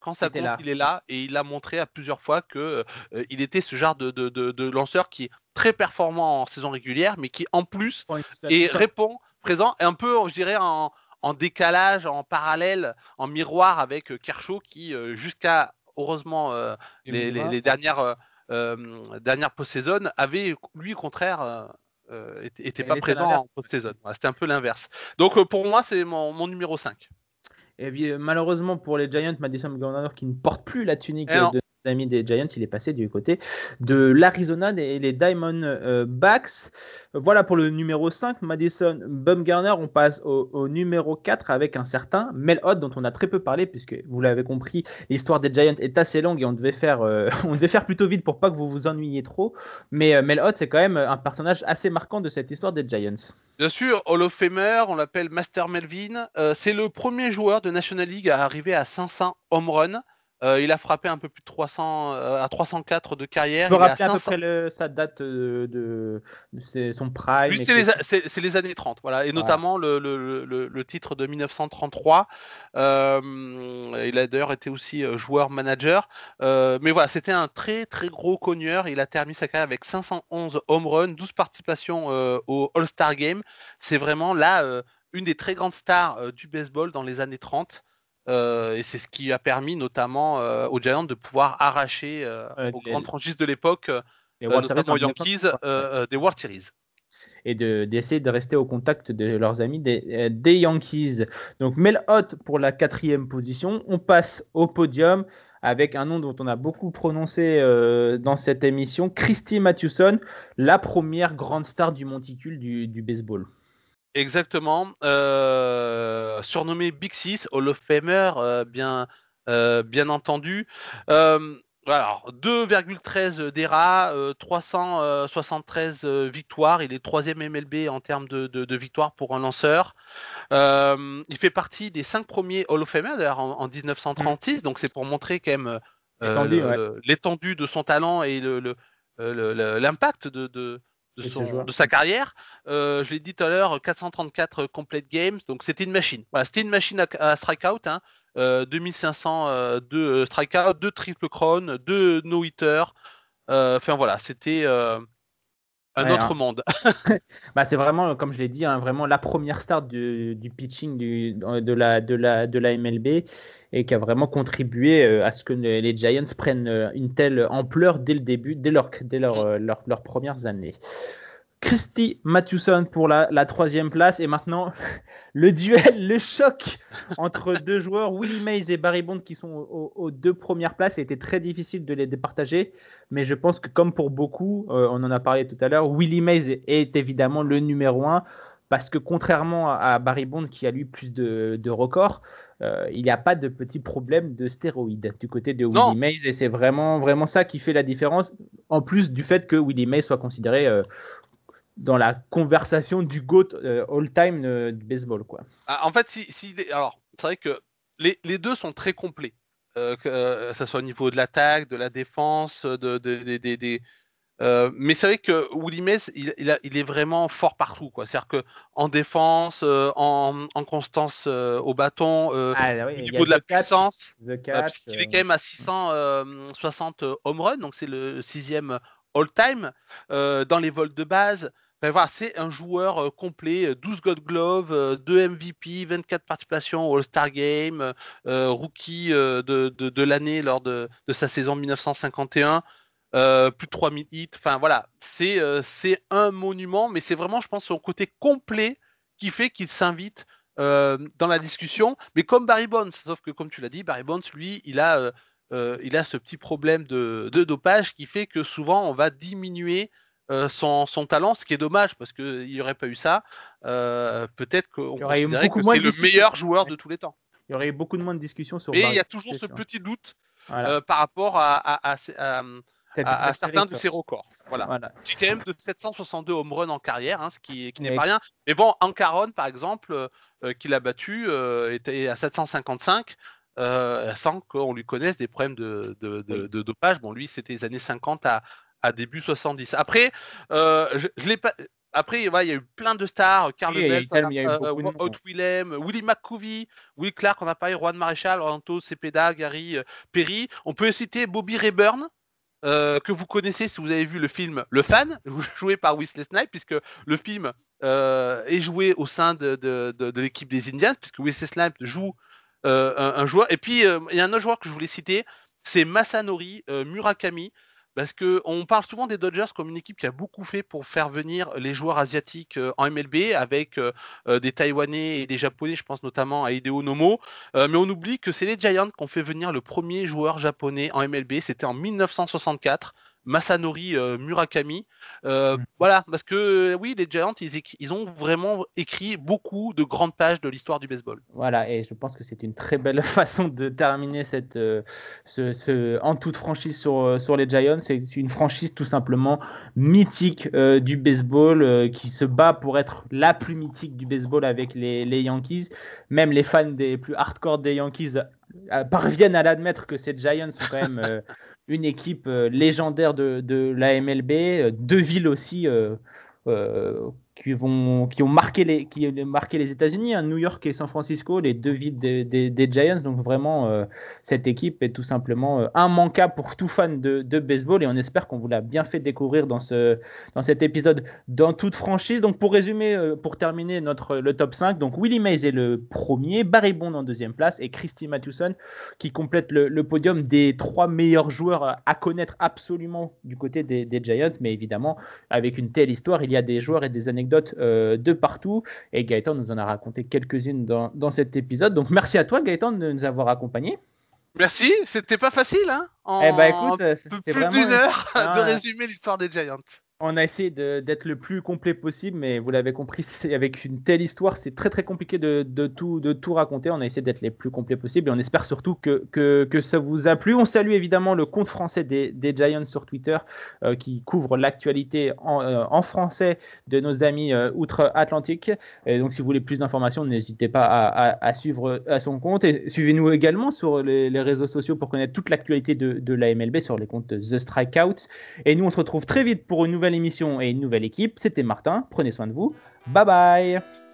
quand ça compte, il est là et il a montré à plusieurs fois que il était ce genre de, de, de, de, lanceur qui est très performant en saison régulière, mais qui en plus et répond présent et un peu, je dirais, en, en décalage, en parallèle, en miroir avec euh, Kershaw qui, euh, jusqu'à heureusement euh, les, dernières, dernières post-saison, avait lui au contraire. était, pas présent en post-saison. C'était un peu l'inverse. Donc pour moi, c'est mon, numéro 5. Et malheureusement pour les Giants, Madison Governor qui ne porte plus la tunique de amis des Giants, il est passé du côté de l'Arizona et les Diamondbacks. Voilà pour le numéro 5, Madison Bumgarner. On passe au, numéro 4 avec un certain Mel Ott dont on a très peu parlé puisque vous l'avez compris, l'histoire des Giants est assez longue et on devait faire, euh, *laughs* on devait faire plutôt vite pour pas que vous vous ennuyiez trop. Mais euh, Mel Ott, c'est quand même un personnage assez marquant de cette histoire des Giants. Bien sûr, Hall of Famer, on l'appelle Master Melvin. Euh, c'est le premier joueur de National League à arriver à 500 home run. Euh, il a frappé un peu plus de 300 euh, à 304 de carrière. À peu près sa date euh, de, son prime. Lui, c'est les, années 30, voilà, et notamment le, titre de 1933. il a d'ailleurs été aussi joueur-manager. mais voilà, c'était un très très gros cogneur. Il a terminé sa carrière avec 511 home runs, 12 participations au All-Star Game. C'est vraiment là une des très grandes stars du baseball dans les années 30. Euh, et c'est ce qui a permis notamment euh, aux Giants de pouvoir arracher euh, aux grandes franchises de l'époque, notamment aux Yankees, des World Series et d'essayer de, rester au contact de leurs amis des, Yankees. Donc Mel Hot pour la quatrième position. On passe au podium avec un nom dont on a beaucoup prononcé dans cette émission, Christy Mathewson, la première grande star du monticule du baseball. Exactement. Euh, surnommé Big Six, Hall of Famer, euh, bien, euh, bien entendu. alors, 2,13 d'ERA, 373 victoires. Il est troisième MLB en termes de, victoires pour un lanceur. il fait partie des cinq premiers Hall of Famer, d'ailleurs, en, 1936. Donc, c'est pour montrer quand même l'étendue de son talent et l'impact de, de, sa carrière. Euh, je l'ai dit tout à l'heure, 434 complete games, donc c'était une machine. Voilà, c'était une machine à, strikeout. Hein. 2500 euh, de strikeout, 2 triple crown, 2 no hitter. Euh, enfin voilà, c'était un autre monde. *laughs* bah, c'est vraiment, comme je l'ai dit, hein, vraiment la première start du, du pitching du, de, la, de, la, de la MLB et qui a vraiment contribué euh, à ce que les Giants prennent euh, une telle ampleur dès le début, dès, leur, dès leur, euh, leur, leurs premières années. Christy Mathewson pour la, la, troisième place. Et maintenant, *laughs* le duel, le choc entre *laughs* deux joueurs, Willie Mays et Barry Bond, qui sont aux, aux deux premières places. C'était très difficile de les départager. Mais je pense que, comme pour beaucoup, euh, on en a parlé tout à l'heure, Willie Mays est évidemment le numéro un. Parce que contrairement à Barry Bond, qui a lui plus de, de records, euh, il n'y a pas de petits problèmes de stéroïdes du côté de Willie Mays. Et c'est vraiment, vraiment ça qui fait la différence. En plus du fait que Willie Mays soit considéré. Euh, dans la conversation du GOAT euh, all-time euh, du baseball. Quoi. Ah, en fait, si, si, alors, c'est vrai que les, les, deux sont très complets, euh, que euh, ça soit au niveau de l'attaque, de la défense, de, de, de, de euh, mais c'est vrai que Willie Mays, il, il, a, il, est vraiment fort partout. C'est-à-dire qu'en défense, euh, en, en, constance euh, au bâton, ah, oui, au niveau de la catch, puissance, catch, il est quand même à 660 home runs, donc c'est le sixième all-time. dans les vols de base, ben voilà, c'est un joueur euh, complet, 12 Gold Glove, euh, 2 MVP, 24 participations au All-Star Game, euh, rookie de, de, de l'année lors de, de, sa saison 1951, plus de 3000 hits. Enfin voilà, c'est un monument, mais c'est vraiment, je pense, son côté complet qui fait qu'il s'invite dans la discussion. Mais comme Barry Bonds, sauf que comme tu l'as dit, Barry Bonds, lui, il a, il a ce petit problème de, dopage qui fait que souvent on va diminuer euh, son, son, talent, ce qui est dommage parce qu'il n'y aurait pas eu ça. Euh, Peut-être qu'on considérait que c'est le meilleur joueur de tous les temps. Il y aurait eu beaucoup de moins de discussions sur. Mais il y a toujours ce petit doute voilà. euh, par rapport à, à, à, à certains de ses records. Voilà. voilà. J'ai quand même de 762 home runs en carrière, hein, ce qui, qui n'est pas rien. Mais bon, Ancaron, par exemple, qu'il a battu, était à 755. Euh, sans qu'on lui connaisse des problèmes de, de, de, de dopage. Bon, lui, c'était les années 50 à, à début 70. Après, euh, je, je l'ai pas. Après, ouais, il y a eu plein de stars, Carl oui, Bell, euh, Willem, Willie McCovey, Will Clark, on a parlé, Juan Maréchal, Orlando Cepeda, Gary euh, Perry. On peut citer Bobby Rayburn, euh, que vous connaissez si vous avez vu le film Le Fan, *laughs* joué par Wesley Snipes, puisque le film est joué au sein de, de, de, de l'équipe des Indians, puisque Wesley Snipes joue un, un, joueur. Et puis, il y a un autre joueur que je voulais citer, c'est Masanori Murakami, parce qu'on parle souvent des Dodgers comme une équipe qui a beaucoup fait pour faire venir les joueurs asiatiques euh, en MLB avec euh, euh, des Taïwanais et des Japonais, je pense notamment à Hideo Nomo. mais on oublie que c'est les Giants qui ont fait venir le premier joueur japonais en MLB, c'était en 1964. Masanori euh, Murakami. Euh, mmh. Voilà, parce que oui, les Giants, ils, ils, ont vraiment écrit beaucoup de grandes pages de l'histoire du baseball. Voilà, et je pense que c'est une très belle *laughs* façon de terminer cette, euh, ce, ce, en toute franchise sur, euh, sur les Giants. C'est une franchise tout simplement mythique euh, du baseball euh, qui se bat pour être la plus mythique du baseball avec les, les Yankees. Même les fans des plus hardcore des Yankees parviennent à l'admettre que ces Giants sont quand même *laughs* une équipe euh, légendaire de, de, la MLB, euh, deux villes aussi euh, qui, vont, qui ont marqué les, qui marqué les États-Unis, hein, New York et San Francisco, les deux villes des, des, Giants. Donc vraiment, euh, cette équipe est tout simplement euh, immanquable pour tout fan de, de, baseball et on espère qu'on vous l'a bien fait découvrir dans, ce, dans cet épisode dans toute franchise. Donc pour résumer, euh, pour terminer notre, le top 5, donc Willie Mays est le premier, Barry Bond en deuxième place et Christy Mathewson qui complète le, le, podium des trois meilleurs joueurs à connaître absolument du côté des, des Giants. Mais évidemment, avec une telle histoire, il y a des joueurs et des anecdotes euh, de partout. Et Gaëtan nous en a raconté quelques-unes dans, dans, cet épisode. Donc merci à toi Gaëtan de nous avoir accompagnés. Merci, c'était pas facile, hein en, eh ben, écoute, plus d'une heure *laughs* de résumer l'histoire des Giants on a essayé d'être le plus complet possible, mais vous l'avez compris, *laughs* avec une telle histoire, c'est très très compliqué de, tout, de tout raconter. On a essayé d'être les plus complets possible et on espère surtout que, que, ça vous a plu. On salue évidemment le compte français des, Giants sur Twitter euh, qui couvre l'actualité en, euh, en, français de nos amis euh, outre-Atlantique. Et donc si vous voulez plus d'informations, n'hésitez pas à, suivre à son compte et suivez-nous également sur les, les, réseaux sociaux pour connaître toute l'actualité de, de la MLB sur les comptes The Strikeout. Et nous, on se retrouve très vite pour une nouvelle émission et une nouvelle équipe. C'était Martin, prenez soin de vous. Bye bye